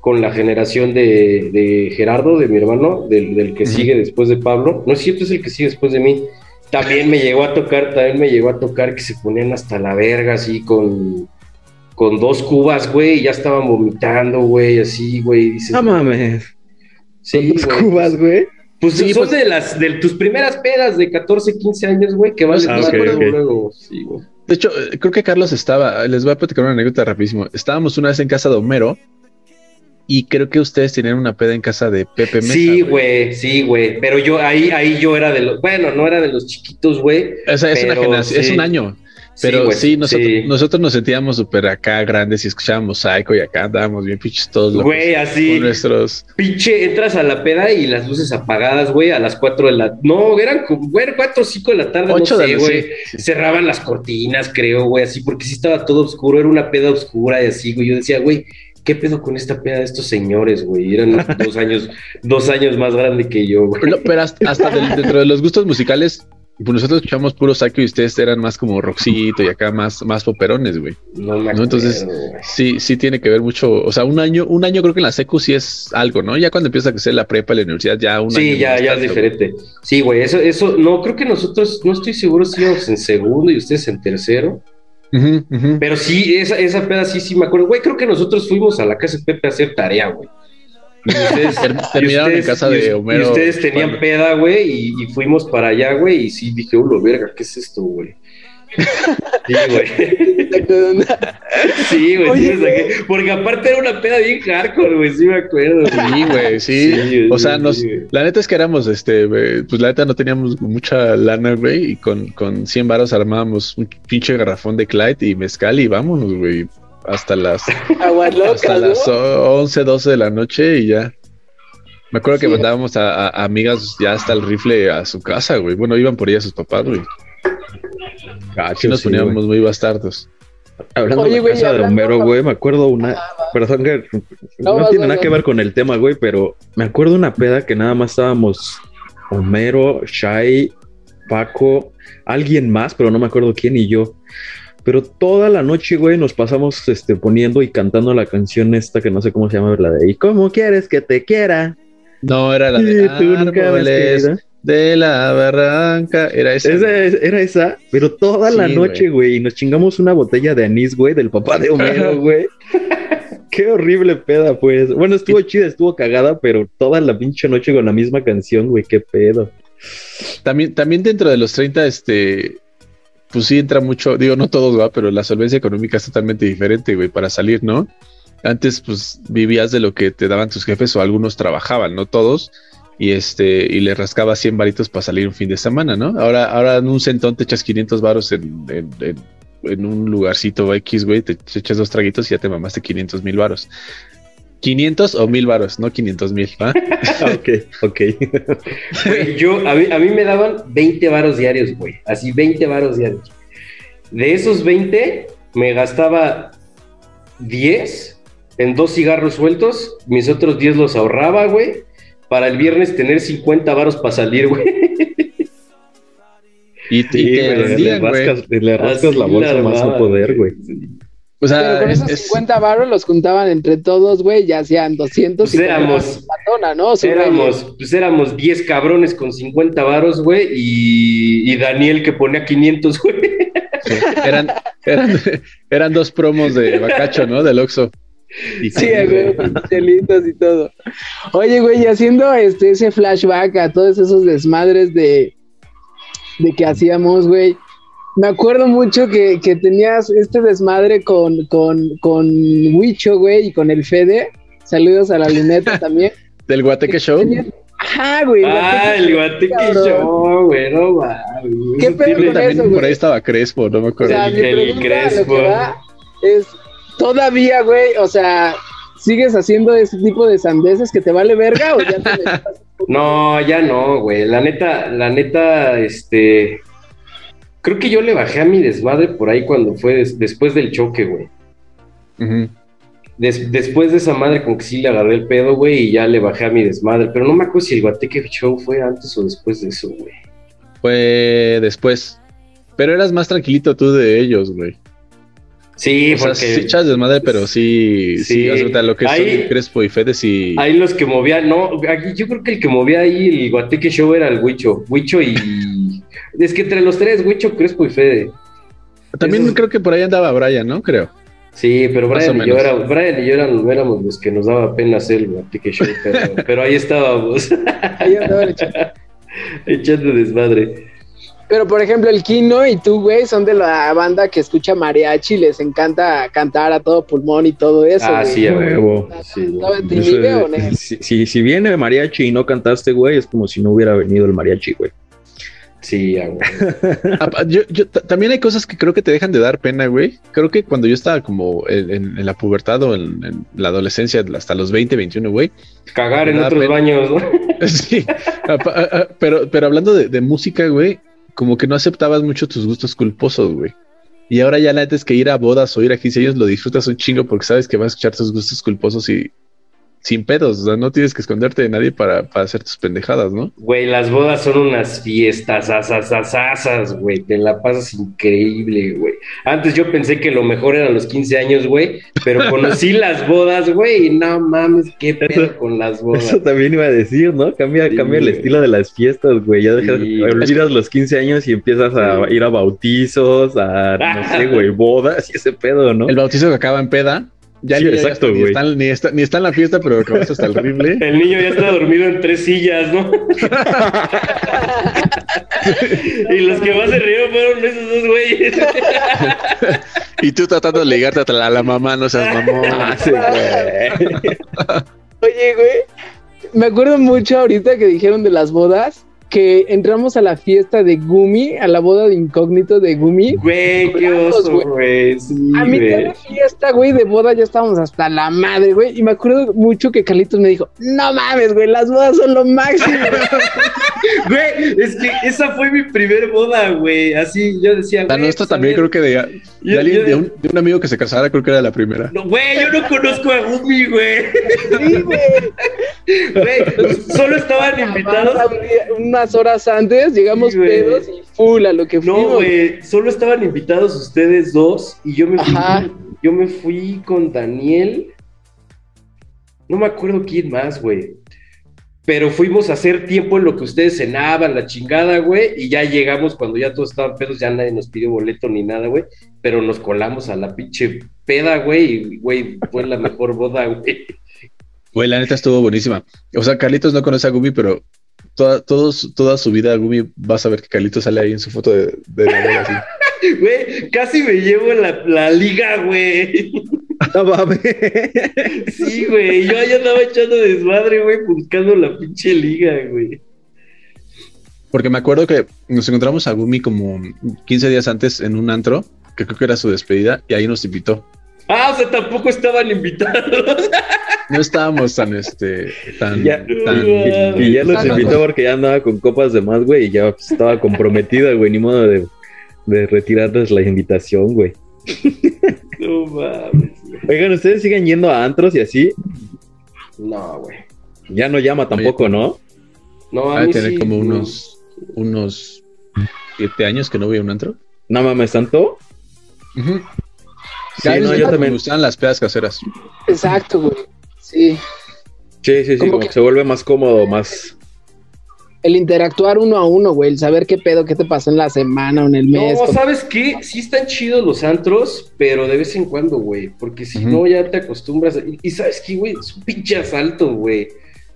Speaker 4: con la generación de, de Gerardo, de mi hermano, del, del que sigue después de Pablo, no es cierto, es el que sigue después de mí, también me llegó a tocar, también me llegó a tocar que se ponían hasta la verga, así, con, con dos cubas, güey, y ya estaban vomitando, güey, así, güey, dices,
Speaker 7: No mames.
Speaker 4: sí,
Speaker 7: Dos cubas, güey.
Speaker 4: Pues
Speaker 5: Sí,
Speaker 4: son
Speaker 5: pues-
Speaker 4: de las de tus primeras pedas de 14, 15 años, güey, que vas
Speaker 5: Ah,
Speaker 4: a
Speaker 5: ok,
Speaker 4: luego,
Speaker 7: ok.
Speaker 4: luego, sí, güey.
Speaker 5: De hecho, eh, creo que Carlos estaba, les voy a platicar una anécdota rapidísimo. Estábamos una vez en casa de Homero y creo que ustedes tenían una peda en casa de Pepe Mesa.
Speaker 4: Sí, güey, sí, güey. Pero yo ahí, ahí yo era de los, bueno, no era de los chiquitos, güey.
Speaker 5: O sea, es una generación, es un año. Pero sí, nosotros,
Speaker 4: sí.
Speaker 5: nosotros nos sentíamos súper acá grandes y escuchábamos Psycho y acá andábamos bien pinches todos locos
Speaker 4: Güey, así,
Speaker 5: con nuestros.
Speaker 4: pinche, entras a la peda y las luces apagadas, güey, a las 4 de la... No, eran como, güey, 4 o 5 de la tarde,
Speaker 5: Ocho
Speaker 4: no
Speaker 5: de
Speaker 4: sé,
Speaker 5: la-
Speaker 4: güey.
Speaker 5: sí.
Speaker 4: Cerraban las cortinas, creo, güey, así, porque sí estaba todo oscuro, era una peda oscura y así, güey. Yo decía, güey, ¿qué pedo con esta peda de estos señores, güey? Eran [LAUGHS] dos años, dos años más grande que yo, güey.
Speaker 5: Pero, pero hasta, hasta dentro de los gustos musicales, pues nosotros escuchamos puro Psycho y ustedes eran más como rockcito y acá más, más poperones, güey.
Speaker 4: No me
Speaker 5: ¿no? Entonces. Sí, sí tiene que ver mucho. O sea, un año, un año creo que en la secu sí es algo, ¿no? Ya cuando empieza a crecer la prepa la universidad, ya un
Speaker 4: Sí,
Speaker 5: año
Speaker 4: ya, ya es diferente. Sí, güey, eso, eso, no, creo que nosotros, no estoy seguro si íbamos en segundo y ustedes en tercero, pero sí, esa, esa peda sí, sí me acuerdo. Güey, creo que nosotros fuimos a la casa de Pepe a hacer tarea, güey. Ustedes,
Speaker 5: terminaron en casa
Speaker 4: y-
Speaker 5: de Homero.
Speaker 4: Y ustedes tenían
Speaker 5: cuando-
Speaker 4: peda, güey, y, y fuimos para allá, güey, y sí dije, ulo, verga, ¿qué es esto, güey? Sí, güey. Sí, güey, sí
Speaker 1: Oye,
Speaker 4: saqué. Porque aparte era una peda bien hardcore, güey, sí me acuerdo.
Speaker 5: Sí, güey, sí.
Speaker 4: Sí,
Speaker 5: o sea,
Speaker 4: sí,
Speaker 5: nos, la neta es que éramos, este, güey, pues la neta no teníamos mucha lana, güey, y con, con 100 varos armábamos un pinche garrafón de Clyde y mezcal y vámonos, güey, hasta las, hasta
Speaker 1: ¿no?
Speaker 5: las 11, 12 de la noche y ya. Me acuerdo que mandábamos a, a- a amigas ya hasta el rifle a su casa, güey. Bueno, iban por ella sus papás, güey.
Speaker 7: Gacho,
Speaker 5: Sí nos
Speaker 7: sí, güey.
Speaker 5: poníamos muy bastardos.
Speaker 7: Hablando
Speaker 1: Oye,
Speaker 7: de
Speaker 1: güey,
Speaker 7: casa de Homero, güey, me acuerdo una. Perdón, que no,
Speaker 1: vas,
Speaker 7: tiene
Speaker 1: vas,
Speaker 7: nada que
Speaker 1: vas.
Speaker 7: ver con el tema, güey, pero me acuerdo una peda que nada más estábamos Homero, Shai, Paco, alguien más, pero no me acuerdo quién y yo. Pero toda la noche, güey, nos pasamos este, poniendo y cantando la canción esta que no sé cómo se llama, la de ¿Y cómo quieres que te quiera?
Speaker 5: No, era la de árboles de la barranca. Era esa.
Speaker 7: Esa es- era esa, pero toda la noche, güey, y nos chingamos una botella de anís, güey, del papá de Homero, güey. [LAUGHS] Qué horrible peda, pues. Bueno, estuvo chida, estuvo cagada, pero toda la pinche noche con la misma canción, güey, qué pedo.
Speaker 5: También, también dentro de los 30, este, pues sí entra mucho, digo, no todos, va, pero la solvencia económica es totalmente diferente, güey, para salir, ¿no? Antes, pues, vivías de lo que te daban tus jefes o algunos trabajaban, no todos, y este, y le rascabas 100 varitos para salir un fin de semana, ¿no? Ahora, ahora en un centón te echas 500 varos en- en un lugarcito X, güey, te echas dos traguitos y ya te mamaste 500 mil varos. 500 o mil varos, no 500 mil, ¿va? [LAUGHS]
Speaker 7: ok, ok. [LAUGHS]
Speaker 4: Güey, yo, a mí, a mí me daban 20 varos diarios, güey. Así, 20 varos diarios. De esos 20, me gastaba 10 en dos cigarros sueltos, mis otros 10 los ahorraba, güey, para el viernes tener 50 varos para salir, güey.
Speaker 5: Y te, y
Speaker 7: Sí,
Speaker 5: te
Speaker 7: le,
Speaker 5: güey.
Speaker 7: rascas, le rascas la bolsa
Speaker 4: la
Speaker 7: más no poder, güey.
Speaker 5: O
Speaker 1: Pero
Speaker 5: sea,
Speaker 1: con
Speaker 5: es-
Speaker 1: esos
Speaker 5: es-
Speaker 1: 50 baros los juntaban entre todos, güey, ya hacían 200
Speaker 4: Pues
Speaker 1: y
Speaker 4: éramos-
Speaker 1: patona, ¿no? Su
Speaker 4: Éramos, pues éramos 10 cabrones con 50 varos, güey, y, y Daniel que ponía 500, güey.
Speaker 5: sí, eran, eran, eran dos promos de Bacacho, ¿no? Del Oxxo. Y
Speaker 1: Sí, güey, chelitos y todo. Oye, güey, y haciendo este ese flashback a todos esos desmadres de, de que hacíamos, güey. Me acuerdo mucho que, que tenías este desmadre con, con, con Huicho, güey, y con el Fede. Saludos a la luneta [LAUGHS] también.
Speaker 5: Del Guateque Show.
Speaker 1: Ajá, güey.
Speaker 4: Ah, el guateque show, güey, no.
Speaker 1: ¿Qué pedo con
Speaker 5: También
Speaker 1: eso,
Speaker 5: por
Speaker 1: güey?
Speaker 5: ahí estaba Crespo, no me
Speaker 1: O
Speaker 5: acuerdo.
Speaker 1: sea,
Speaker 4: El- Crespo.
Speaker 1: que va es, todavía, güey, o sea, ¿sigues haciendo ese tipo de sandeces que te vale verga o ya te [LAUGHS]
Speaker 4: No, ya no, güey. La neta, la neta, este. Creo que yo le bajé a mi desmadre por ahí cuando fue des- después del choque, güey. Des- después de esa madre, como que sí le agarré el pedo, güey, y ya le bajé a mi desmadre. Pero no me acuerdo si el Guateque Show fue antes o después de eso, güey.
Speaker 5: Fue después. Pero eras más tranquilito tú de ellos, güey.
Speaker 4: Sí,
Speaker 5: o sea,
Speaker 4: porque
Speaker 5: sí echas desmadre, pero sí, sí, lo que
Speaker 4: Ahí-
Speaker 5: son Crespo y Fede sí.
Speaker 4: ahí los que movían, no, aquí yo creo que el que movía ahí el Guateque Show era el Huicho. Huicho y. es que entre los tres, Huicho, Crespo y Fede.
Speaker 5: También
Speaker 4: esos-
Speaker 5: creo que por ahí andaba Brian, ¿no? Creo.
Speaker 4: Sí, pero Brian y, yo era- Brian y yo eran- éramos los que nos daba pena hacer Show, [LAUGHS] pero, pero ahí estábamos,
Speaker 1: Ahí andaba el chico. [LAUGHS]
Speaker 4: echando desmadre.
Speaker 1: Pero, por ejemplo, el Kino y tú, güey, son de la banda que escucha mariachi y les encanta cantar a todo pulmón y todo eso.
Speaker 4: Ah,
Speaker 1: güey.
Speaker 4: sí, a
Speaker 7: Huevo.
Speaker 4: Sí, güey.
Speaker 1: ¿Estaba- ¿Te
Speaker 7: Eso
Speaker 1: inhibe
Speaker 7: es-
Speaker 1: o no?
Speaker 7: si, si, si viene mariachi y no cantaste, güey, es como si no hubiera venido el mariachi, güey.
Speaker 4: Sí, güey.
Speaker 5: Apa- [LAUGHS] yo- yo- ta- también hay cosas que creo que te dejan de dar pena, güey. Creo que cuando yo estaba como en, en- en la pubertad o en, en la adolescencia, hasta los 20, 21, güey.
Speaker 4: Cagar en otros
Speaker 5: pena.
Speaker 4: baños, ¿no? [LAUGHS]
Speaker 5: Sí, apa- a- a- pero, pero hablando de, de música, güey, como que no aceptabas mucho tus gustos culposos, güey. Y ahora ya la neta es que ir a bodas o ir a 15 años lo disfrutas un chingo porque sabes que vas a escuchar tus gustos culposos y sin pedos. O sea, no tienes que esconderte de nadie para, para hacer tus pendejadas, ¿no?
Speaker 4: Güey, las bodas son unas fiestas, asas, güey. Te la pasas increíble, güey. Antes yo pensé que lo mejor eran los 15 años, güey, pero [LAUGHS] conocí las bodas, güey, y no mames, qué pedo
Speaker 7: Eso-
Speaker 4: con las bodas.
Speaker 7: Eso también iba a decir, ¿no? Cambia,
Speaker 4: Sí,
Speaker 7: cambia el estilo de las fiestas, güey. Ya dejas,
Speaker 4: Sí.
Speaker 7: olvidas los 15 años y empiezas a ir a bautizos, a, no sé, güey, [LAUGHS] bodas y ese pedo, ¿no?
Speaker 5: El bautizo que acaba en peda. Ya
Speaker 7: Sí,
Speaker 5: el niño ya
Speaker 7: exacto,
Speaker 5: está- ni,
Speaker 7: güey.
Speaker 5: está, ni, está, ni está en la fiesta, pero acabaste hasta el horrible. [LAUGHS]
Speaker 4: El niño ya está dormido en tres sillas, ¿no? [LAUGHS] y los que más se rieron fueron esos dos güeyes.
Speaker 5: Y tú tratando de ligarte a la, a la mamá, no seas mamón. [LAUGHS]
Speaker 7: Ah, sí, güey.
Speaker 1: Oye, güey, me acuerdo mucho ahorita que dijeron de las bodas, que entramos a la fiesta de Gumi, a la boda de incógnito de Gumi.
Speaker 4: Güey, qué oso, güey. Sí,
Speaker 1: A mitad de fiesta, güey, de boda ya estábamos hasta la madre, güey. Y me acuerdo mucho que Carlitos me dijo, no mames, güey, las bodas son lo máximo. [LAUGHS]
Speaker 4: Güey, es que esa fue mi primer boda, güey. Así yo decía,
Speaker 5: La nuestra
Speaker 4: pues,
Speaker 5: también creo que de, de
Speaker 4: Yo-
Speaker 5: alguien-
Speaker 4: yo-
Speaker 5: de un, de un amigo que se casara, creo que era la primera.
Speaker 4: No, güey, yo no conozco a Gumi, güey.
Speaker 1: Sí, güey. [LAUGHS]
Speaker 4: Güey, solo estaban invitados.
Speaker 1: Unas horas antes llegamos
Speaker 4: Sí,
Speaker 1: pedos y full a lo que
Speaker 4: No,
Speaker 1: fuimos.
Speaker 4: güey, solo estaban invitados ustedes dos y yo me fui,
Speaker 1: Ajá.
Speaker 4: yo me fui con Daniel. No me acuerdo quién más, güey. Pero fuimos a hacer tiempo en lo que ustedes cenaban, la chingada, güey, y ya llegamos cuando ya todos estaban pedos, ya nadie nos pidió boleto ni nada, güey, pero nos colamos a la pinche peda, güey, y, güey, fue la mejor boda, güey.
Speaker 5: Güey, la neta estuvo buenísima. O sea, Carlitos no conoce a Gumi, pero toda, todos, toda su vida Gumi vas a ver que Carlitos sale ahí en su foto de, así. [LAUGHS]
Speaker 4: Güey, casi me llevo la, la liga, güey. [LAUGHS]
Speaker 7: No mames.
Speaker 4: Sí, güey, yo ahí andaba echando desmadre, güey, buscando la pinche liga, güey.
Speaker 5: Porque me acuerdo que nos encontramos a Gumi como 15 días antes en un antro, que creo que era su despedida, y ahí nos invitó.
Speaker 4: Ah, o sea, tampoco estaban invitados. [LAUGHS]
Speaker 5: No estábamos tan, este, tan,
Speaker 7: Ya.
Speaker 5: tan-
Speaker 7: Y, y ya los invitó porque ya andaba con copas de más, güey, y ya estaba comprometida, güey, ni modo de, de retirarles la invitación, güey. [LAUGHS]
Speaker 4: No mames.
Speaker 7: Oigan, ¿ustedes siguen yendo a antros y así?
Speaker 4: No, güey.
Speaker 7: Ya no llama tampoco, ¿no?
Speaker 4: No, a mí
Speaker 5: tener
Speaker 4: sí,
Speaker 5: como
Speaker 4: no.
Speaker 5: unos, unos siete años que no voy a un antro.
Speaker 7: No mames, ¿tanto?
Speaker 5: Cada vez
Speaker 7: no, yo
Speaker 5: me
Speaker 7: también.
Speaker 5: gustan las pedas caseras.
Speaker 1: Exacto, güey. Sí.
Speaker 7: Sí, sí, sí,
Speaker 1: Como
Speaker 7: como
Speaker 1: que-
Speaker 7: se vuelve más cómodo, más...
Speaker 1: El interactuar uno a uno, güey. El saber qué pedo, qué te pasó en la semana o en el mes.
Speaker 4: No,
Speaker 1: como-
Speaker 4: ¿sabes qué? Sí están chidos los antros, pero de vez en cuando, güey. Porque si no, ya te acostumbras. Y, y ¿sabes qué, güey? Es un pinche asalto, güey.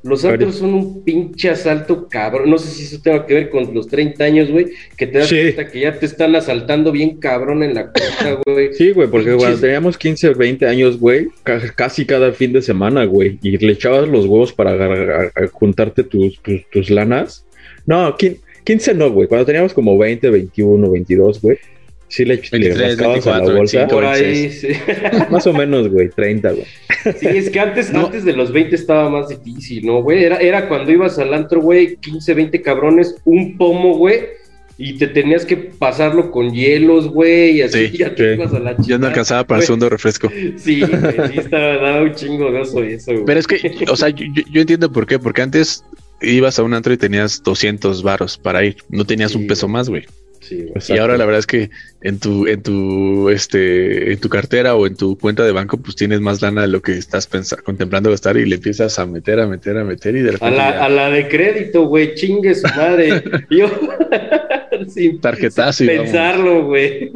Speaker 4: Los antros son un pinche asalto cabrón. No sé si eso tenga que ver con los 30 años, güey. Que te das
Speaker 7: Sí.
Speaker 4: cuenta que ya te están asaltando bien cabrón en la costa, [LAUGHS] güey.
Speaker 7: Sí, güey, porque
Speaker 4: Pinches-
Speaker 7: cuando teníamos 15, 20 años, güey, ca- casi cada fin de semana, güey, y le echabas los huevos para agarrar- juntarte tus, tus, tus lanas. No, quin- 15 no, güey, cuando teníamos como 20, 21, 22, güey, sí le, le
Speaker 5: 23,
Speaker 7: rascabas a la
Speaker 5: 24,
Speaker 7: bolsa.
Speaker 5: 25.
Speaker 4: Por ahí, sí. [LAUGHS]
Speaker 7: Más o menos, güey, 30, güey.
Speaker 4: Sí, es que antes,
Speaker 5: No.
Speaker 4: antes de los 20 estaba más difícil, ¿no, güey? Era, era cuando ibas al antro, güey, 15, 20 cabrones, un pomo, güey, y te tenías que pasarlo con hielos, güey, y así
Speaker 5: Sí,
Speaker 4: ya te ibas a la
Speaker 5: Ya no
Speaker 4: chingada.
Speaker 5: alcanzaba para el segundo refresco. [LAUGHS]
Speaker 4: Sí, güey, sí, estaba daba un chingo de oso eso, güey.
Speaker 5: Pero es que, o sea, yo, yo- yo entiendo por qué. Porque antes ibas a un antro y tenías 200 varos para ir. No tenías
Speaker 4: Sí.
Speaker 5: un peso más, güey.
Speaker 4: Sí.
Speaker 5: Y ahora la verdad es que en tu, en tu, este, en tu cartera o en tu cuenta de banco, pues tienes más lana de lo que estás pensa- contemplando gastar y le empiezas a meter, a meter, a meter y de
Speaker 4: A
Speaker 5: repente
Speaker 4: la,
Speaker 5: ya
Speaker 4: a la de crédito, güey, chingue su madre. [LAUGHS] Yo, [LAUGHS] sin,
Speaker 5: tarjetazo
Speaker 4: sin pensarlo, güey.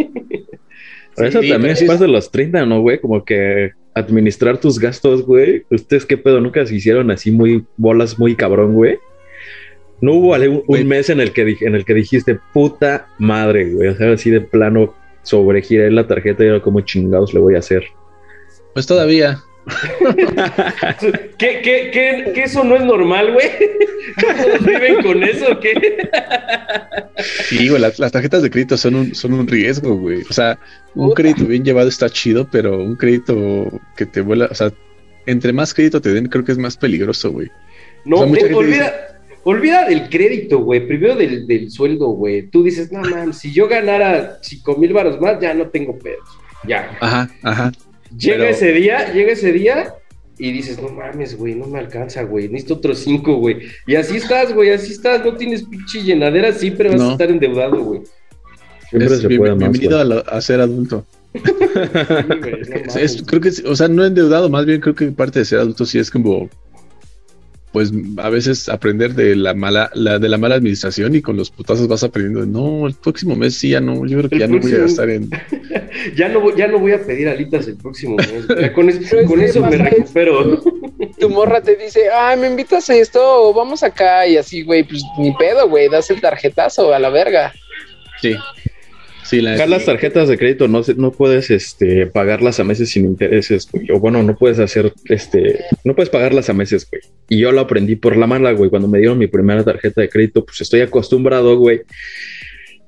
Speaker 7: Pero eso también es- más de los 30, ¿no, güey? Como que administrar tus gastos, güey. ¿Ustedes qué pedo? ¿Nunca se hicieron así muy bolas, muy cabrón, güey? No hubo un, mes en el, que, en el que dijiste, puta madre, güey. O sea, así de plano, sobregiré la tarjeta y ahora como chingados le voy a hacer.
Speaker 5: Pues todavía. [LAUGHS]
Speaker 4: ¿Qué, qué, qué, qué eso no es normal, güey? ¿No todos viven con eso o qué?
Speaker 5: Sí, güey, las, las tarjetas de crédito son un, son un riesgo, güey. O sea, un
Speaker 1: Puta.
Speaker 5: crédito bien llevado está chido, pero un crédito que te vuela, o sea, entre más crédito te den, creo que es más peligroso, güey.
Speaker 4: No,
Speaker 5: O sea, mucha gente
Speaker 4: olvida, del crédito, güey. Primero del, del sueldo, güey. Tú dices, no mames, si yo ganara 5 mil baros más, ya no tengo pedos. Ya.
Speaker 5: Ajá, ajá.
Speaker 4: Llega
Speaker 5: Pero-
Speaker 4: ese día, llega ese día y dices, no mames, güey, no me alcanza, güey. Necesito otros 5, güey. Y así estás, güey, así estás. No tienes pinche llenadera, siempre vas
Speaker 5: No.
Speaker 4: a estar endeudado, güey.
Speaker 7: Siempre
Speaker 5: Es
Speaker 7: se
Speaker 5: bien-
Speaker 7: puede más,
Speaker 5: bienvenido a, lo- a ser adulto.
Speaker 4: Sí, [LAUGHS] güey, no
Speaker 5: Es-
Speaker 4: mames.
Speaker 5: es- creo que, sí, o sea, no endeudado, más bien creo que parte de ser adulto sí es como, pues a veces aprender de la mala, la, de la mala administración y con los putazos vas aprendiendo. No, el próximo mes sí ya no, yo creo que
Speaker 4: El
Speaker 5: ya no voy a gastar en. [LAUGHS]
Speaker 4: Ya no, voy- ya no voy a pedir alitas el próximo mes. Ya con, es- con eso me recupero. [LAUGHS]
Speaker 1: Tu morra te dice, ay, me invitas a esto o vamos acá y así, güey, pues ni pedo, güey, das el tarjetazo a la verga.
Speaker 5: Sí, sí, la
Speaker 7: Acá las tarjetas de crédito no, no puedes este, pagarlas a meses sin intereses, güey. O bueno, no puedes hacer, este, no puedes pagarlas a meses, güey. Y yo lo aprendí por la mala, güey. Cuando me dieron mi primera tarjeta de crédito, pues estoy acostumbrado, güey.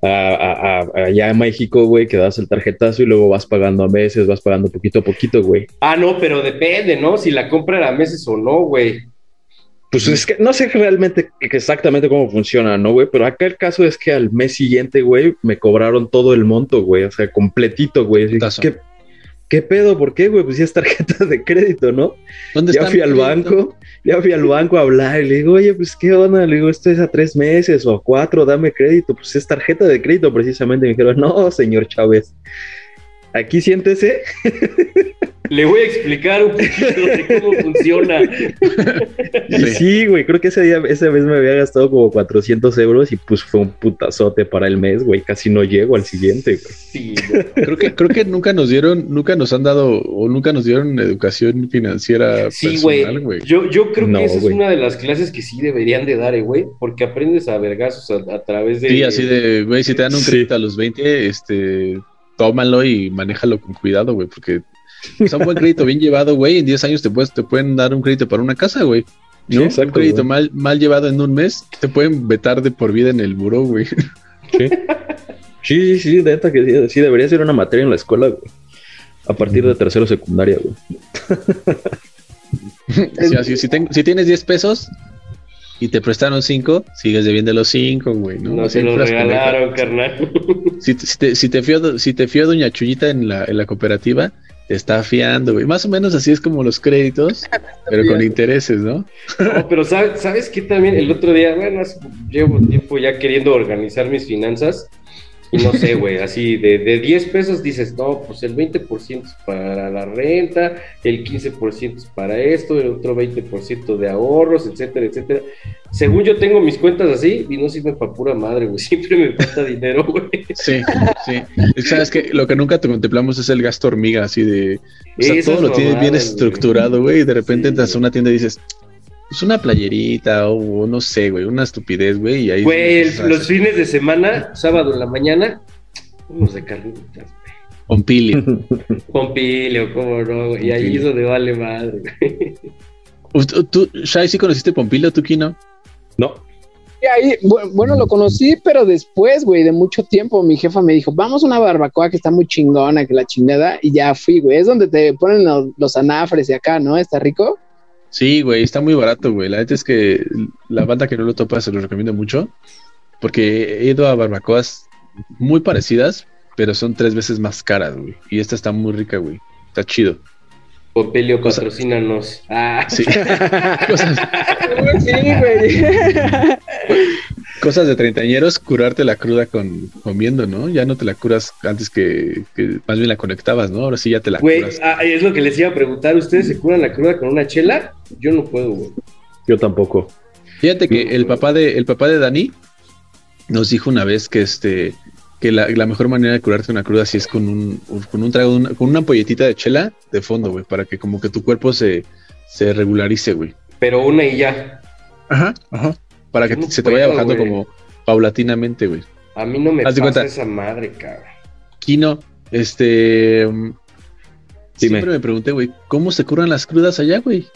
Speaker 7: A, a- a- allá en México, güey, que das el tarjetazo y luego vas pagando a meses, vas pagando poquito a poquito, güey.
Speaker 4: Ah, no, pero depende, ¿no? Si la compra era a meses o no, güey.
Speaker 7: Pues es que no sé realmente exactamente cómo funciona, ¿no, güey? Pero acá el caso es que al mes siguiente, güey, me cobraron todo el monto, güey. O sea, completito, güey. ¿Qué, ¿Qué pedo? ¿Por qué, güey? Pues ya es tarjeta de crédito, ¿no?
Speaker 5: ¿Dónde
Speaker 7: Ya fui al
Speaker 5: crédito?
Speaker 7: banco, ya fui al banco a hablar y le digo, oye, pues qué onda, le digo, esto es a tres meses o a cuatro, dame crédito, pues es tarjeta de crédito precisamente. Y me dijeron, no, señor Chávez, aquí siéntese.
Speaker 4: Le voy a explicar un poquito de cómo funciona.
Speaker 5: Sí.
Speaker 7: güey, creo que ese día, esa vez me había gastado como 400 euros y pues fue un putazote para el mes, güey, casi no llego al siguiente, güey.
Speaker 4: Sí, güey.
Speaker 5: Creo que, creo que nunca nos dieron, nunca nos han dado o nunca nos dieron educación financiera
Speaker 4: Sí,
Speaker 5: personal,
Speaker 4: güey.
Speaker 5: güey.
Speaker 4: Yo, yo creo
Speaker 7: No,
Speaker 4: que esa es una de las clases que sí deberían de dar, eh, güey, porque aprendes a vergazos a, a través de...
Speaker 5: Sí, así de, güey, si te dan un
Speaker 7: Sí.
Speaker 5: crédito a los 20, este, tómalo y manéjalo con cuidado, güey, porque o sea, un buen crédito bien llevado, güey, en 10 años te, puedes, te pueden dar un crédito para una casa, güey.
Speaker 7: Sí,
Speaker 5: ¿No?
Speaker 7: exacto,
Speaker 5: un crédito mal, mal llevado en un mes, te pueden vetar de por vida en el buró, güey.
Speaker 7: Sí, sí, sí, de neta que sí, sí, debería ser una materia en la escuela, güey. A partir de tercero secundaria, güey.
Speaker 5: Sí, así, si, ten- si tienes 10 pesos, y te prestaron cinco, sigues debiendo los cinco, güey, ¿no?
Speaker 4: Se lo
Speaker 5: puras pendejadas.
Speaker 4: regalaron, carnal. [LAUGHS]
Speaker 5: Si, te- si te, si te fió, si te fió Doña Chuyita en la, en la cooperativa, te está fiando, güey. Más o menos así es como los créditos, [LAUGHS] pero con intereses, ¿no?
Speaker 4: No, [LAUGHS] pero ¿sabes, ¿sabes qué también? El otro día, bueno, llevo tiempo ya queriendo organizar mis finanzas y no sé, güey, así de, de 10 pesos dices, no, pues el 20% es para la renta, el 15% es para esto, el otro 20% de ahorros, etcétera, etcétera. Según yo tengo mis cuentas así y no sirven para pura madre, güey, [LAUGHS] siempre me falta dinero, güey.
Speaker 5: Sí, sí. Sabes que lo que nunca te contemplamos es el gasto hormiga, así de. O sea,
Speaker 4: Esas
Speaker 5: todo lo tienes bien
Speaker 4: güey.
Speaker 5: estructurado, güey, y de repente
Speaker 4: Sí,
Speaker 5: entras a una tienda y dices, pues una playerita o no sé, güey, una estupidez, güey, y ahí.
Speaker 4: Güey, el- los
Speaker 5: hacer
Speaker 4: fines de semana, sábado en la mañana, unos de carnitas,
Speaker 5: Pompili.
Speaker 4: Pompilio, [LAUGHS] cómo no, güey, y ahí es donde vale madre, güey.
Speaker 5: ¿Tú, tú, Shai, sí conociste Pompilio, tú, Kino?
Speaker 7: No,
Speaker 1: Y ahí, bu- bueno, lo conocí, pero después, güey, de mucho tiempo, mi jefa me dijo, vamos a una barbacoa que está muy chingona, que la chingada, y ya fui, güey. Es donde te ponen los, los anafres y acá, ¿no? ¿Está rico?
Speaker 5: Sí, güey, está muy barato, güey. La neta es que la banda que no lo topa se lo recomiendo mucho. Porque he ido a barbacoas muy parecidas, pero son tres veces más caras, güey. Y esta está muy rica, güey. Está chido.
Speaker 4: Pompilio,
Speaker 5: Cosa-
Speaker 4: patrocínanos. Ah,
Speaker 5: Sí. [LAUGHS] cosas,
Speaker 1: Sí, güey.
Speaker 5: cosas de treintañeros, curarte la cruda con comiendo, ¿no? Ya no te la curas antes que, que más bien la conectabas, ¿no? Ahora sí ya te la
Speaker 4: Güey,
Speaker 5: curas.
Speaker 4: ah, es lo que les iba a preguntar. ¿Ustedes se curan la cruda con una chela? Yo no puedo, güey.
Speaker 7: yo tampoco.
Speaker 5: Fíjate que el papá de, el papá de Dani nos dijo una vez que este que la, la mejor manera de curarte una cruda así es con un, con un trago, de una- con una ampolletita de chela de fondo, güey, para que como que tu cuerpo se, se regularice, güey.
Speaker 4: Pero una y ya.
Speaker 5: Ajá, ajá. Para que
Speaker 4: No
Speaker 5: se te vaya
Speaker 4: puedo,
Speaker 5: bajando
Speaker 4: güey.
Speaker 5: como paulatinamente, güey.
Speaker 4: A mí no me
Speaker 5: Haz
Speaker 4: pasa
Speaker 5: cuenta.
Speaker 4: esa madre, cabrón.
Speaker 5: Kino, este. mm,
Speaker 7: Dime.
Speaker 5: Siempre me pregunté, güey, ¿cómo se curan las crudas allá, güey?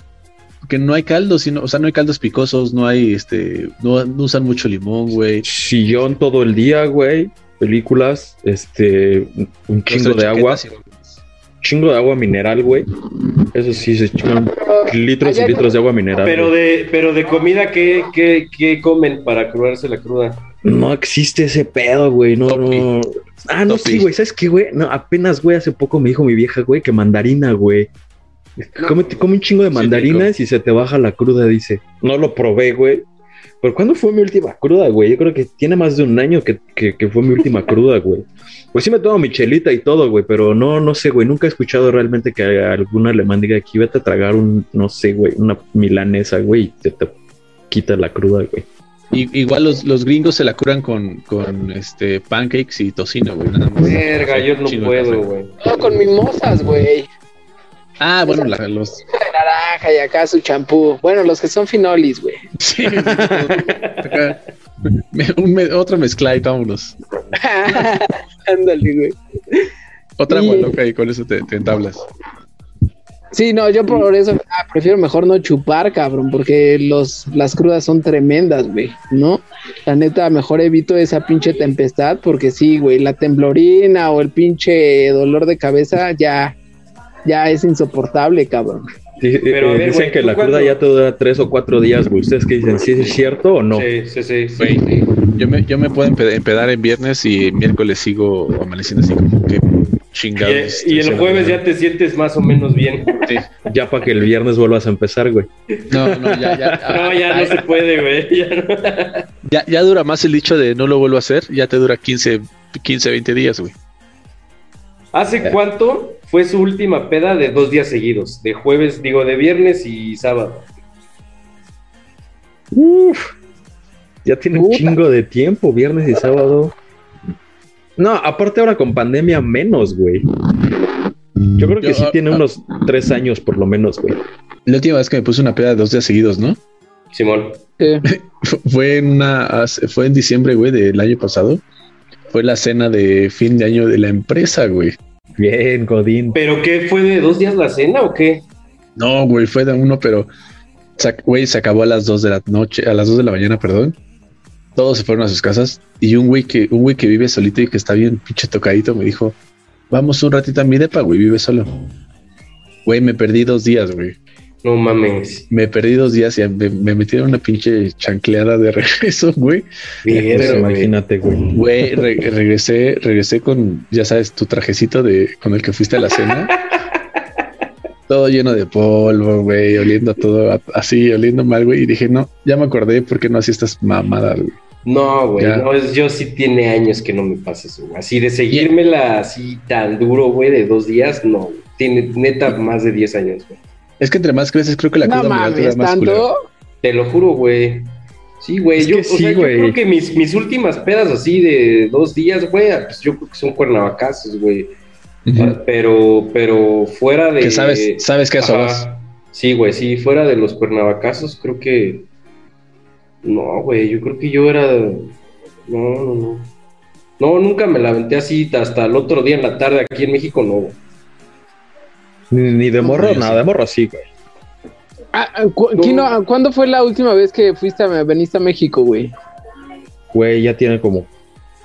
Speaker 5: Porque no hay caldos, sino, o sea, no hay caldos picosos, no hay, este, no, no usan mucho limón, güey.
Speaker 7: Sillón todo el día, güey. Películas, este, un chingo de agua, chingo de agua mineral, güey. Eso sí, se chingan litros y litros de agua mineral.
Speaker 4: Pero
Speaker 7: güey.
Speaker 4: de, pero de comida, ¿qué, qué, qué comen para curarse la cruda?
Speaker 7: No existe ese pedo, güey. No,
Speaker 5: Topi.
Speaker 7: no. Ah, no,
Speaker 5: Topi.
Speaker 7: sí, güey. ¿Sabes qué, güey? No, apenas, güey, hace poco me dijo mi vieja, güey, que mandarina, güey. Come, come un chingo de
Speaker 5: Sí,
Speaker 7: mandarinas y se te baja la cruda, dice. No lo probé, güey. Pero ¿cuándo fue mi última cruda, güey? Yo creo que tiene más de un año que, que, que fue mi última [LAUGHS] cruda, güey. Pues sí me tomo mi chelita y todo, güey, pero no, no sé, güey. Nunca he escuchado realmente que algún alemán diga aquí, vete a tragar un, no sé, güey, una milanesa, güey, y te, te quita la cruda, güey.
Speaker 5: Y- igual los, los gringos se la curan con, con este pancakes y tocino, güey. Nada más.
Speaker 4: Verga, yo no puedo, güey.
Speaker 1: No, con mimosas, güey.
Speaker 5: Ah, bueno, la- los.
Speaker 1: De naranja y acá su champú. Bueno, los que son finolis, güey. [LAUGHS]
Speaker 5: Sí. Me- otra mezcla y vámonos. [LAUGHS]
Speaker 1: Ándale, güey.
Speaker 5: Otra agua loca y con eso te, te entablas.
Speaker 1: Sí, no, yo por eso ah, prefiero mejor no chupar, cabrón, porque los, las crudas son tremendas, güey, ¿no? La neta, mejor evito esa pinche tempestad, porque sí, güey, la temblorina o el pinche dolor de cabeza ya, ya es insoportable, cabrón.
Speaker 7: Sí,
Speaker 4: Pero,
Speaker 7: eh,
Speaker 4: ver,
Speaker 7: dicen que
Speaker 4: ¿tú
Speaker 7: la cruda
Speaker 4: cuándo?
Speaker 7: ya te dura tres o cuatro días, güey. ¿Ustedes qué dicen? ¿Sí es cierto o no?
Speaker 4: Sí, sí, sí. sí,
Speaker 5: Güey,
Speaker 4: sí.
Speaker 5: Yo me, yo me puedo empe- empedar en viernes y miércoles sigo amaneciendo así como que chingados.
Speaker 4: Y, y el jueves ya te sientes más o menos bien.
Speaker 5: Sí.
Speaker 7: Ya para que el viernes vuelvas a empezar, güey.
Speaker 5: No, no, ya, ya. [LAUGHS]
Speaker 4: No, ya no se puede, güey. [LAUGHS] Ya no.
Speaker 5: Ya, ya dura más el dicho de no lo vuelvo a hacer, ya te dura 15, 15 20 días, güey.
Speaker 4: ¿Hace cuánto fue su última peda de dos días seguidos? De jueves, digo, de viernes y sábado.
Speaker 7: Uf, ya tiene un chingo de tiempo, viernes y sábado. No, aparte ahora con pandemia menos, güey. Yo creo que
Speaker 5: Yo,
Speaker 7: sí
Speaker 5: ah,
Speaker 7: tiene
Speaker 5: ah.
Speaker 7: unos tres años por lo menos, güey.
Speaker 5: La última vez que me puse una peda de dos días seguidos, ¿no?
Speaker 4: Simón.
Speaker 1: Sí. [LAUGHS]
Speaker 5: Fu- Fue en una, hace- fue en diciembre, güey, del año pasado. Fue la cena de fin de año de la empresa, güey.
Speaker 7: Bien, Godín.
Speaker 4: ¿Pero qué fue de dos días la cena o qué?
Speaker 5: No, güey, fue de uno, pero, güey, se acabó a las 2 de la noche, a las 2 de la mañana, perdón. Todos se fueron a sus casas y un güey que, un güey que vive solito y que está bien pinche tocadito me dijo, vamos un ratito a mi depa, güey, vive solo. Güey, me perdí dos días, güey.
Speaker 4: No mames.
Speaker 5: Me perdí dos días y me, me metieron una pinche chancleada de [LAUGHS] regreso, güey.
Speaker 7: Pero
Speaker 4: güey.
Speaker 7: imagínate, güey.
Speaker 5: Güey, re- regresé, regresé con, ya sabes, tu trajecito de con el que fuiste a la cena. [LAUGHS] todo lleno de polvo, güey, oliendo todo a- así, oliendo mal, güey. Y dije, no, ya me acordé por qué no hacía estas mamadas, güey.
Speaker 4: No, güey, no, es, yo sí tiene años que no me pasa eso, güey. Así de seguírmela así tan duro, güey, de dos días, no. güey. Tiene neta más de 10 años, güey.
Speaker 5: Es que entre más creces, creo que la
Speaker 1: No
Speaker 5: cruda moral te da
Speaker 1: mames,
Speaker 5: más
Speaker 1: tanto.
Speaker 4: Te lo juro, güey. Sí, güey. Yo, o sea,
Speaker 7: sí,
Speaker 4: yo
Speaker 7: güey.
Speaker 4: creo que mis, mis últimas pedas así de dos días, güey, pues yo creo que son cuernavacazos, güey. Ah, Pero, pero fuera de.
Speaker 5: Que sabes, sabes que a eso vas.
Speaker 4: Sí, güey, sí, fuera de los cuernavacazos, creo que. No, güey, yo creo que yo era. No, no, no. No, nunca me la aventé así hasta el otro día en la tarde aquí en México, no. güey.
Speaker 7: Ni, ni de morro, nada, de morro sí, güey.
Speaker 1: Ah, ah, cu-
Speaker 4: No.
Speaker 1: Kino, ¿cuándo fue la última vez que fuiste a, veniste a México, güey?
Speaker 7: Güey, ya tiene como,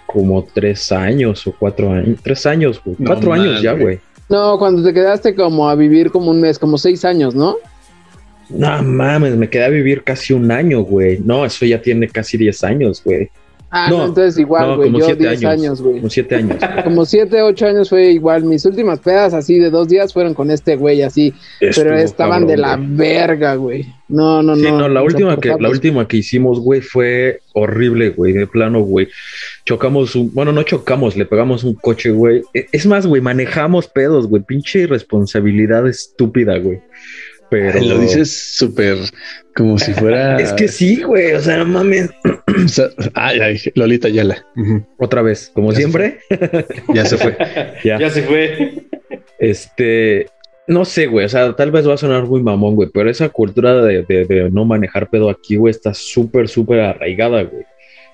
Speaker 7: como tres años o cuatro años. Tres años, güey.
Speaker 5: No
Speaker 7: Cuatro años ya, güey.
Speaker 1: No, cuando te quedaste como a vivir como un mes, como seis años, ¿no?
Speaker 7: No mames, me quedé a vivir casi un año, güey. No, eso ya tiene casi diez años, güey.
Speaker 1: Ah,
Speaker 7: No,
Speaker 1: no, entonces igual,
Speaker 7: no,
Speaker 1: güey,
Speaker 7: como
Speaker 1: yo
Speaker 7: siete
Speaker 1: 10
Speaker 7: años.
Speaker 1: güey.
Speaker 7: Como siete años. [LAUGHS]
Speaker 1: Como siete, ocho años fue igual. Mis últimas pedas así de dos días fueron con este güey así, pero estaban de la verga, güey. No, no,
Speaker 7: Sí,
Speaker 1: no.
Speaker 7: no, la última que, la última que hicimos, güey, fue horrible, güey, de plano, güey. Chocamos un, bueno, no chocamos, le pegamos un coche, güey. E- Es más, güey, manejamos pedos, güey, pinche irresponsabilidad estúpida, güey. Pero
Speaker 5: Lo dices súper como si fuera. [LAUGHS]
Speaker 7: Es que sí, güey, o sea, no mames.
Speaker 5: O sea, ay, ay, Lolita Yala. Ujú.
Speaker 7: Otra vez, como
Speaker 5: Ya se
Speaker 7: siempre.
Speaker 5: Ya se fue. [LAUGHS]
Speaker 7: Ya.
Speaker 4: Ya se fue.
Speaker 7: Este, no sé, güey, o sea, tal vez va a sonar muy mamón, güey, pero esa cultura de, de- de no manejar pedo aquí, güey, está súper, súper arraigada, güey.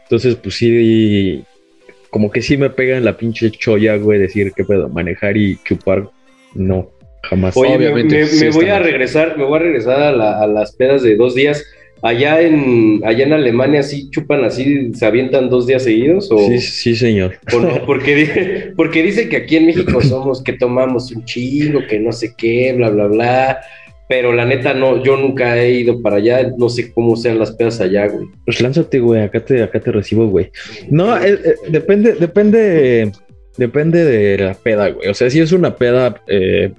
Speaker 7: Entonces, pues sí, como que sí me pega en la pinche cholla, güey, decir qué pedo, manejar y chupar, no, jamás.
Speaker 4: Oye, me,
Speaker 5: Obviamente,
Speaker 4: me-
Speaker 5: sí
Speaker 4: me voy a regresar, me voy a regresar a, la- a las pedas de dos días. Allá en, allá en Alemania sí chupan así, se avientan dos días seguidos o,
Speaker 7: Sí, sí, señor.
Speaker 4: o no, porque, [LAUGHS] porque dice que aquí en México somos que tomamos un chingo, que no sé qué, bla, bla, bla. Pero la neta no, yo nunca he ido para allá, no sé cómo sean las pedas allá, güey.
Speaker 7: Pues lánzate, güey, acá te, acá te recibo, güey. No, eh, eh, depende, depende, depende de la peda, güey. O sea, si es una peda eh,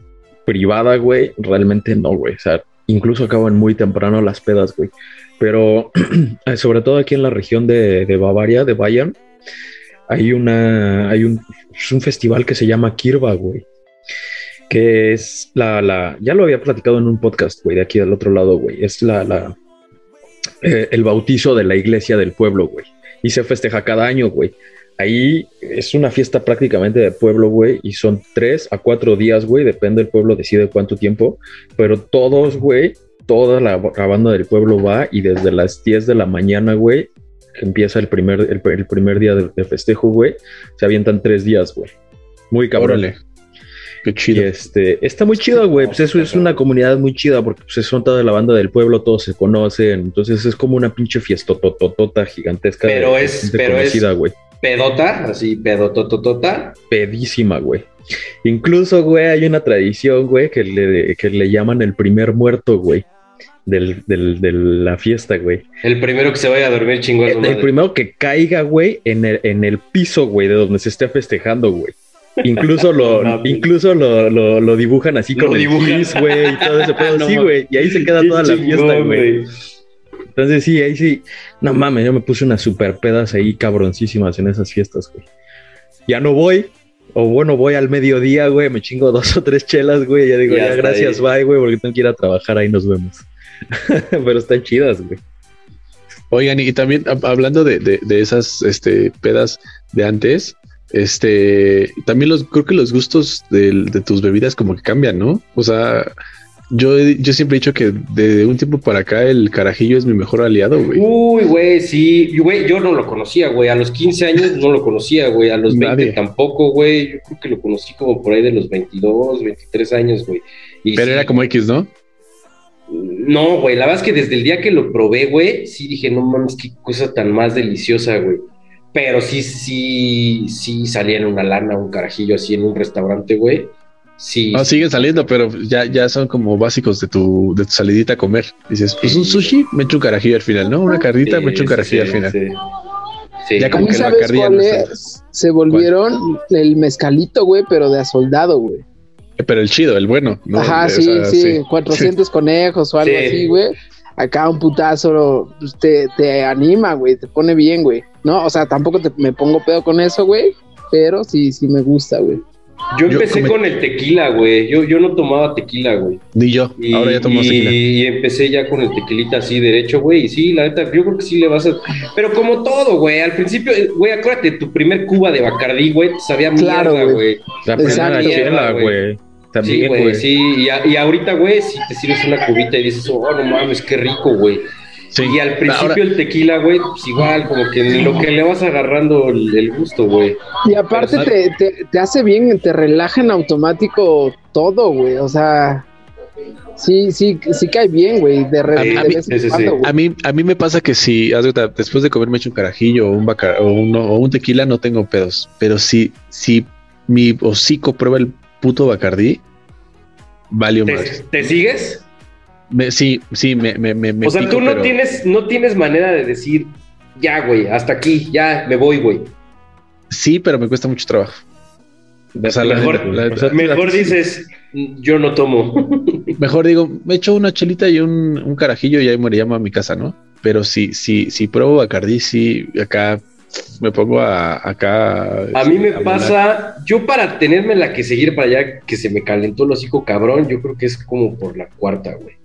Speaker 7: privada, güey, realmente no, güey. O sea, incluso acaban muy temprano las pedas, güey. Pero [CLEARS THROAT] eh, sobre todo aquí en la región de, Bavaria, de Bayern, hay una, hay un, es un festival que se llama Kirba, güey. Que es la, la, ya lo había platicado en un podcast, güey, de aquí del otro lado, güey. Es la, la, eh, el bautizo de la iglesia del pueblo, güey. Y se festeja cada año, güey. Ahí es una fiesta prácticamente de pueblo, güey, y son tres a cuatro días, güey, depende del pueblo, decide cuánto tiempo, pero todos, güey, toda la, la banda del pueblo va y desde las 10 de la mañana, güey, empieza el primer, el, el primer día de, de festejo, güey, se avientan tres días, güey. Muy cabrón.
Speaker 5: Órale. Qué
Speaker 7: Y
Speaker 5: chido.
Speaker 7: este, está muy chido, güey. Pues eso es una comunidad muy chida porque pues, son toda la banda del pueblo, todos se conocen. Entonces es como una pinche fiesta tototota gigantesca.
Speaker 4: Pero
Speaker 7: de
Speaker 4: es- pero es-
Speaker 7: güey.
Speaker 4: Pedota, así pedotototota.
Speaker 7: Pedísima, güey. Incluso, güey, hay una tradición, güey, que le, que le llaman el primer muerto, güey. Del, del- de la fiesta, güey.
Speaker 4: El primero que se vaya a dormir chingón.
Speaker 7: El, el primero que caiga, güey, en el, en el piso, güey, de donde se esté festejando, güey. Incluso lo, [LAUGHS]
Speaker 4: No,
Speaker 7: incluso lo, lo, lo dibujan así
Speaker 4: Lo
Speaker 7: con
Speaker 4: dibujan.
Speaker 7: el gis, güey, y todo ese [LAUGHS] pedo.
Speaker 4: No
Speaker 7: güey. Y ahí se queda toda la fiesta, güey. Entonces, sí, ahí sí. No mames, yo me puse unas super pedas ahí cabroncísimas en esas fiestas, güey. Ya no voy. O bueno, voy al mediodía, güey, me chingo dos o tres chelas, güey. Ya digo,
Speaker 4: Ya
Speaker 7: gracias,
Speaker 4: ahí.
Speaker 7: bye, güey, porque tengo que ir a trabajar, ahí nos vemos. [LAUGHS] Pero están chidas, güey.
Speaker 5: Oigan, y también hab- hablando de, de- de esas este, pedas de antes, este, también los, creo que los gustos de, tus bebidas como que cambian, ¿no? O sea, yo, yo siempre he dicho que de un tiempo para acá el carajillo es mi mejor aliado, güey.
Speaker 4: Uy, güey, sí, güey, yo no lo conocía, güey, a los 15 años no lo conocía, güey, a los 20
Speaker 5: Nadie.
Speaker 4: tampoco, güey, yo creo que lo conocí como por ahí de los 22, 23 años, güey. Y
Speaker 5: Pero
Speaker 4: sí,
Speaker 5: era como X, ¿no?
Speaker 4: No, güey, la verdad es que desde el día que lo probé, güey, sí dije, no mames, qué cosa tan más deliciosa, güey. Pero sí, sí, sí salía en una lana, un carajillo así en un restaurante, güey. Sí.
Speaker 5: No, siguen saliendo, pero ya, ya son como básicos de tu, de tu salidita a comer. Dices, pues un sushi, me echo un carajillo al final, ¿no? Una carnita, me echo un
Speaker 4: Sí,
Speaker 5: carajillo
Speaker 4: sí,
Speaker 5: al final.
Speaker 4: sí. Sí.
Speaker 5: Ya como que la
Speaker 1: ¿sabes
Speaker 5: Bacardí ya
Speaker 1: cuál
Speaker 5: no está.
Speaker 1: es? Se volvieron el mezcalito, güey, pero de a soldado, güey.
Speaker 5: Pero el chido, el bueno, ¿no?
Speaker 1: Ajá,
Speaker 5: O
Speaker 1: sí,
Speaker 5: sea,
Speaker 1: sí, 400 [LAUGHS] conejos o algo
Speaker 4: Sí.
Speaker 1: así, güey. Acá un putazo pues, te, te anima, güey, te pone bien, güey. No, o sea, tampoco te- me pongo pedo con eso, güey, pero sí, sí me gusta, güey.
Speaker 4: Yo empecé con el tequila, güey. Yo, yo no tomaba tequila, güey.
Speaker 5: Ni yo.
Speaker 4: Y,
Speaker 5: Ahora ya tomo
Speaker 4: y-
Speaker 5: tequila.
Speaker 4: y empecé ya con el tequilita así derecho, güey. Y sí, la neta, yo creo que sí le vas a. Pero como todo, güey. Al principio, eh, güey, acuérdate, tu primer cuba de Bacardí, güey, sabía
Speaker 1: Claro,
Speaker 4: mierda,
Speaker 1: güey.
Speaker 7: La primera chela,
Speaker 4: güey.
Speaker 7: güey.
Speaker 4: Sí,
Speaker 7: También,
Speaker 4: güey,
Speaker 7: güey.
Speaker 4: sí. Y, a- y ahorita, güey, si te sirves una cubita y dices, oh, no mames, qué rico, güey.
Speaker 5: Sí.
Speaker 4: Y al principio
Speaker 5: Ahora-
Speaker 4: el tequila, güey, pues igual, como que lo que le vas agarrando el, el gusto, güey.
Speaker 1: Y aparte te, te, te hace bien, te relaja en automático todo, güey. O sea, sí, sí, sí cae bien, güey. De,
Speaker 5: A mí-
Speaker 1: de
Speaker 5: a mí-
Speaker 1: vez en
Speaker 4: sí, sí,
Speaker 1: cuando,
Speaker 4: sí.
Speaker 1: güey.
Speaker 5: A mí, a mí me pasa que si después de comerme hecho un carajillo o un, baca- o, un, o un tequila, no tengo pedos. Pero si, si mi hocico prueba el puto Bacardí, valió
Speaker 4: ¿Te,
Speaker 5: madre.
Speaker 4: te sigues?
Speaker 5: Me- sí, sí, me, me, me, me
Speaker 4: o sea,
Speaker 5: pico,
Speaker 4: tú no
Speaker 5: pero-
Speaker 4: tienes, no tienes manera de decir, ya, güey, hasta aquí, ya me voy, güey.
Speaker 5: Sí, pero me cuesta mucho trabajo. O sea,
Speaker 4: mejor,
Speaker 5: neta, la neta.
Speaker 7: o sea,
Speaker 4: mejor dices, yo no tomo. [LAUGHS]
Speaker 5: Mejor digo, me echo una chelita y un, un carajillo y ahí me llamo a mi casa, ¿no? Pero si, si, si pruebo Bacardí, sí, acá me pongo a, acá.
Speaker 4: A mí me
Speaker 5: a
Speaker 4: pasa, yo para tenerme la que seguir para allá, que se me calentó el hocico cabrón, yo creo que es como por la cuarta, güey.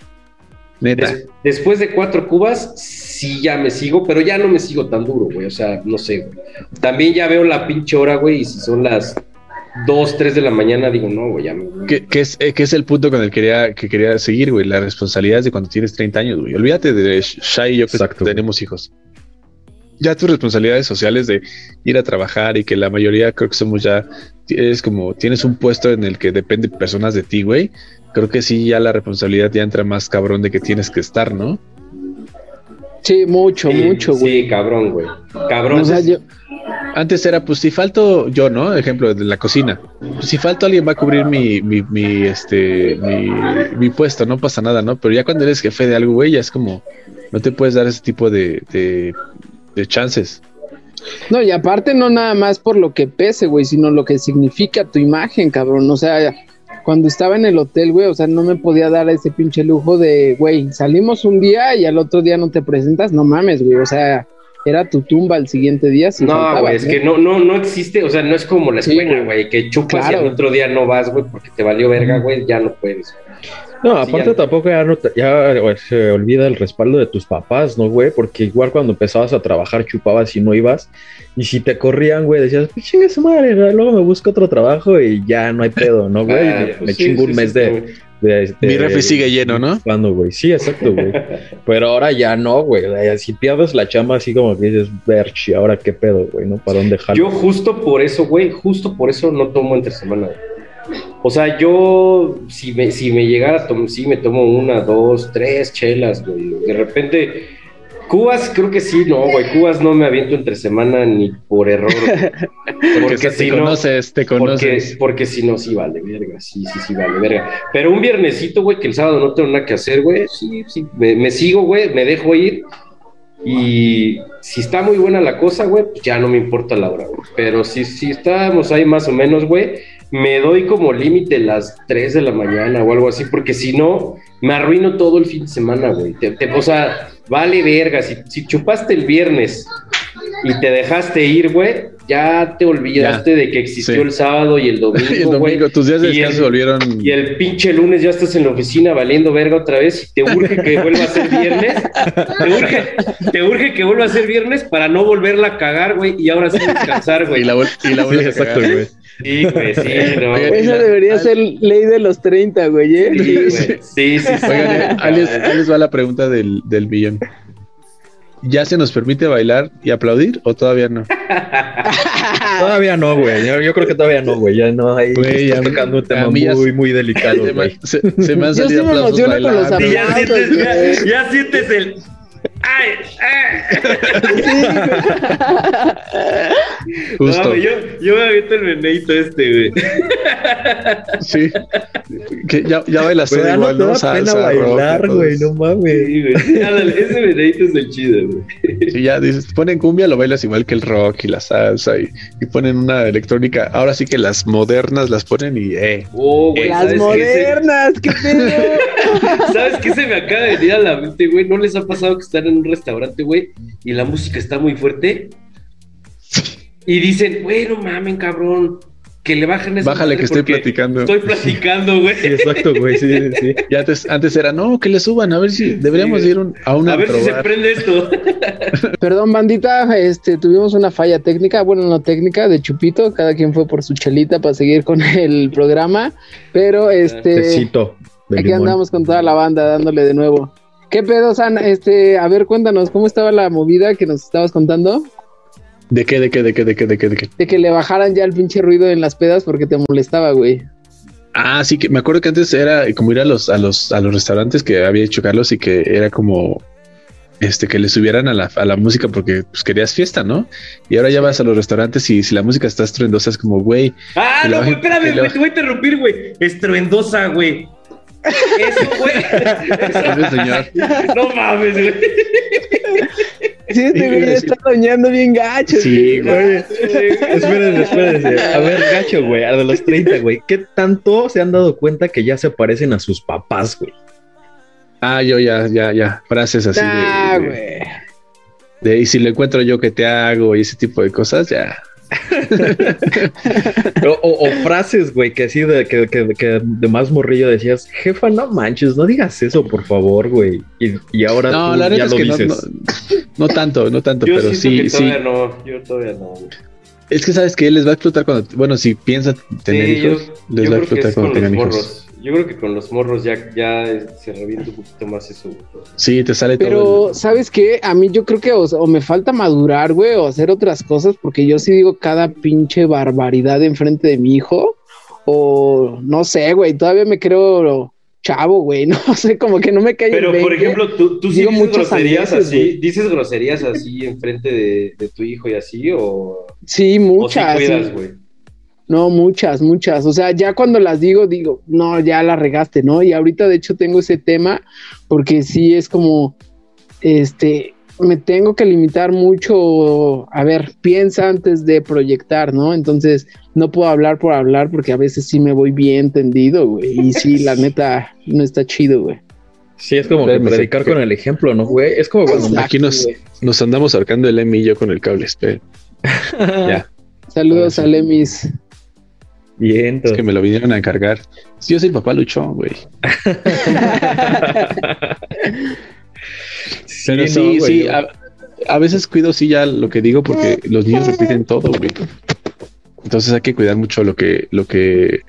Speaker 5: Neta.
Speaker 4: Des- después de cuatro cubas, sí ya me sigo, pero ya no me sigo tan duro, güey. O sea, no sé, güey. También ya veo la pinche hora, güey, y si son las dos, tres de la mañana, digo, no, güey, ya me voy.
Speaker 5: Que, que es, eh, que es el punto con el que quería, que quería seguir, güey. La responsabilidad es de cuando tienes 30 años, güey. Olvídate de Shai y yo que
Speaker 7: Exacto, güey.
Speaker 5: tenemos hijos. Ya tus responsabilidades sociales de ir a trabajar y que la mayoría creo que somos ya, es como tienes un puesto en el que depende personas de ti, güey. Creo que sí, ya la responsabilidad ya entra más cabrón de que tienes que estar, ¿no?
Speaker 1: Sí, mucho,
Speaker 4: Sí,
Speaker 1: mucho, güey.
Speaker 4: Sí, cabrón, güey. Cabrón.
Speaker 1: o sea, yo,
Speaker 5: Antes era, pues si falto yo, ¿no? Ejemplo de la cocina. Pues, si falto alguien va a cubrir mi, mi, mi, este, mi, mi puesto, no pasa nada, ¿no? Pero ya cuando eres jefe de algo, güey, ya es como, no te puedes dar ese tipo de, de, de chances.
Speaker 1: No, y aparte no nada más por lo que pese, güey, sino lo que significa tu imagen, cabrón. O sea, cuando estaba en el hotel, güey, o sea, no me podía dar ese pinche lujo de, güey, salimos un día y al otro día no te presentas, no mames, güey. O sea, era tu tumba el siguiente día. Si
Speaker 4: no, güey, es que no, no, no existe, o sea, no es como la escuela,
Speaker 1: güey.
Speaker 4: güey, que chupas
Speaker 1: Claro.
Speaker 4: y al otro día no vas, güey, porque te valió verga, güey, ya no puedes.
Speaker 7: No,
Speaker 4: Sí,
Speaker 7: aparte
Speaker 4: ya.
Speaker 7: tampoco ya, no te- ya güey, se olvida el respaldo de tus papás, ¿no, güey? Porque igual cuando empezabas a trabajar chupabas y no ibas. Y si te corrían, güey, decías, pues chingue su madre, luego me busco otro trabajo y ya no hay pedo, ¿no, [LAUGHS] güey?
Speaker 4: Ah,
Speaker 7: me
Speaker 4: pues
Speaker 7: me
Speaker 4: sí,
Speaker 7: chingo
Speaker 4: sí,
Speaker 7: un
Speaker 4: sí,
Speaker 7: mes de, este,
Speaker 5: Mi refri sigue lleno, ¿no?
Speaker 7: Cuando, güey. Sí, exacto, güey. [LAUGHS] Pero ahora ya no, güey. Si pierdes la chamba así como que dices, Berchi, ahora qué pedo, güey, ¿no? ¿Para dónde jalo?
Speaker 4: Yo justo por eso, güey, justo por eso no tomo entre semana. güey. O sea, yo si me, si me llegara a tomar, sí me tomo una, dos, tres chelas, güey. De repente, Cubas creo que sí, no, güey, Cubas no me aviento entre semana ni por error. [LAUGHS]
Speaker 5: Porque, te
Speaker 4: si no-
Speaker 5: conoces, te
Speaker 4: porque,
Speaker 5: conoces.
Speaker 4: porque si no, sí vale, verga, sí, sí, sí vale, verga. Pero un viernesito, güey, que el sábado no tengo nada que hacer, güey, sí, sí, me, me sigo, güey, me dejo ir. Y si está muy buena la cosa, güey, pues ya no me importa la hora, güey. Pero si, si estamos ahí más o menos, güey, me doy como límite las 3 de la mañana o algo así, porque si no, me arruino todo el fin de semana, güey. Te- te- o sea, vale verga, si, si chupaste el viernes y te dejaste ir, güey, ya te olvidaste de que existió
Speaker 5: sí.
Speaker 4: el sábado y el [LAUGHS] domingo,
Speaker 5: Y el
Speaker 4: güey.
Speaker 5: domingo, tus días de
Speaker 4: el-
Speaker 5: descanso volvieron.
Speaker 4: Y el pinche lunes ya estás en la oficina valiendo verga otra vez y te urge que vuelva a ser viernes. Te urge, te urge que vuelva a ser viernes para no volverla a cagar, güey, y ahora sí descansar, güey. [LAUGHS]
Speaker 5: Y la, y la vuelves
Speaker 7: exacto, güey.
Speaker 4: Sí, güey, sí, [LAUGHS] no.
Speaker 1: Esa debería ser ley de los 30, güey, ¿eh?
Speaker 4: Sí, güey. [LAUGHS] Sí, sí, sí.
Speaker 5: Oigan, ahí les, ahí les va la pregunta del, del millón. ¿Ya se nos permite bailar y aplaudir o todavía no? [LAUGHS]
Speaker 7: Todavía no, güey. Yo, yo creo que todavía no, güey. Ya no hay.
Speaker 5: Güey,
Speaker 7: estás
Speaker 5: a mí-
Speaker 7: tocando un tema
Speaker 5: ya-
Speaker 7: muy, muy delicado,
Speaker 5: Se me,
Speaker 7: güey.
Speaker 5: se- se me han
Speaker 1: Yo sí
Speaker 5: salido
Speaker 1: me
Speaker 5: aplausos
Speaker 1: con los
Speaker 4: ya
Speaker 1: aplausos,
Speaker 4: sientes, ya, ya sientes el. ¡Ay!
Speaker 5: Justo.
Speaker 4: No, yo, yo me aviento el meneito este, güey.
Speaker 5: Sí. Que ya, ya bailas
Speaker 7: Pero
Speaker 5: todo
Speaker 7: ya
Speaker 5: igual,
Speaker 7: no pena
Speaker 5: rock,
Speaker 7: bailar, güey, no mames.
Speaker 4: Sí, güey. Ándale, ese meneito es el chido, güey.
Speaker 5: Sí, ya dices, ponen cumbia, lo bailas igual que el rock y la salsa y, y ponen una electrónica. Ahora sí que las modernas las ponen y eh.
Speaker 4: Oh, güey,
Speaker 1: Las
Speaker 4: ¿sabes qué se-
Speaker 1: modernas, qué pedo. [LAUGHS]
Speaker 4: ¿Sabes qué se me acaba de venir a la mente, güey? ¿No les ha pasado que están en un restaurante, güey, y la música está muy fuerte? Y dicen, güey, no mamen, cabrón, que le bajen esa
Speaker 5: Bájale que estoy platicando.
Speaker 4: Estoy platicando, güey.
Speaker 7: Sí, exacto, güey, sí, sí, sí.
Speaker 5: Y antes, antes era, no, que le suban, a ver si deberíamos
Speaker 4: Sí,
Speaker 5: ir un- a una
Speaker 4: A ver si se prende esto. [LAUGHS]
Speaker 1: Perdón, bandita, este, tuvimos una falla técnica, bueno, no técnica, de chupito, cada quien fue por su chelita para seguir con el programa, pero este,
Speaker 7: Tecito
Speaker 1: aquí
Speaker 7: limón.
Speaker 1: andamos con toda la banda dándole de nuevo. ¿Qué pedo, San? Este, a ver, cuéntanos, ¿cómo estaba la movida que nos estabas contando?
Speaker 5: ¿De qué, de qué, de qué, de qué, de qué, de qué?
Speaker 1: De que le bajaran ya el pinche ruido en las pedas porque te molestaba, güey.
Speaker 5: Ah, sí, que me acuerdo que antes era como ir a los, a los, a los restaurantes que había hecho Carlos y que era como este que le subieran a la, a la música porque pues, querías fiesta, ¿no? Y ahora ya vas a los restaurantes y si la música está estruendosa es como, güey,
Speaker 4: Ah, no, güey, espérame, güey, te voy a interrumpir, güey. Estruendosa, güey. Eso, güey.
Speaker 5: "Sabe, señor.
Speaker 4: No mames, güey.
Speaker 1: Sí, este güey ya está doñando bien gacho.
Speaker 5: Sí, güey.
Speaker 7: Espérense, espérense. A ver, gacho, güey, a de los 30, güey. ¿Qué tanto se han dado cuenta que ya se parecen a sus papás, güey?
Speaker 5: Ah, yo ya, ya, ya. Frases así de-
Speaker 1: Ah,
Speaker 5: de,
Speaker 1: güey.
Speaker 5: de, y si lo encuentro yo, ¿qué te hago? Y ese tipo de cosas, ya. [LAUGHS]
Speaker 7: O, o- o frases, güey, que así de, que, que- que de más morrillo decías, jefa, no manches, no digas eso, por favor, güey. Y, y ahora
Speaker 5: No,
Speaker 7: tú
Speaker 5: la neta
Speaker 7: ya
Speaker 5: es que no,
Speaker 7: dices.
Speaker 5: no, no tanto, no tanto,
Speaker 4: Yo
Speaker 5: pero sí,
Speaker 4: que
Speaker 5: sí.
Speaker 4: todavía no. Yo todavía no, güey.
Speaker 5: Es que sabes que les va a explotar cuando, bueno, si piensan tener
Speaker 4: Sí,
Speaker 5: hijos,
Speaker 4: yo
Speaker 5: les va a explotar cuando tengan hijos.
Speaker 4: Yo creo que con los morros ya, ya se revienta un poquito más eso.
Speaker 5: Sí, te sale todo.
Speaker 1: Pero,
Speaker 5: el-
Speaker 1: ¿sabes qué? A mí yo creo que o, o me falta madurar, güey, o hacer otras cosas, porque yo sí digo cada pinche barbaridad enfrente de mi hijo, o no sé, güey, todavía me creo chavo, güey, [LAUGHS] no sé, como que no me cae el
Speaker 4: Pero, por
Speaker 1: 20.
Speaker 4: ejemplo, tú, tú sí dices
Speaker 1: muchas
Speaker 4: groserías así,
Speaker 1: güey.
Speaker 4: dices groserías así enfrente de, de tu hijo y así, o,
Speaker 1: Sí,
Speaker 4: o sí
Speaker 1: muchas.
Speaker 4: cuidas,
Speaker 1: sí.
Speaker 4: güey.
Speaker 1: No, muchas, muchas. O sea, ya cuando las digo, digo, no, ya la regaste, ¿no? Y ahorita, de hecho, tengo ese tema porque sí es como, este, me tengo que limitar mucho. A ver, piensa antes de proyectar, ¿no? Entonces, no puedo hablar por hablar porque a veces sí me voy bien tendido, güey. Y sí, [LAUGHS] la neta, no está chido, güey.
Speaker 7: Sí, es como que predicar con el ejemplo, ¿no, güey? Es como cuando...
Speaker 5: Aquí nos, nos andamos ahorcando el Emi y yo con el cable. espera. [LAUGHS] ya,
Speaker 1: Saludos a Lemis.
Speaker 7: Bien,
Speaker 5: es que me lo vinieron a encargar. Sí, yo soy papá luchón, güey. [LAUGHS] Pero sí,
Speaker 7: no, güey,
Speaker 5: sí,
Speaker 7: yo-
Speaker 5: a, a veces cuido sí ya lo que digo porque los niños repiten todo, güey. Entonces hay que cuidar mucho lo que, lo que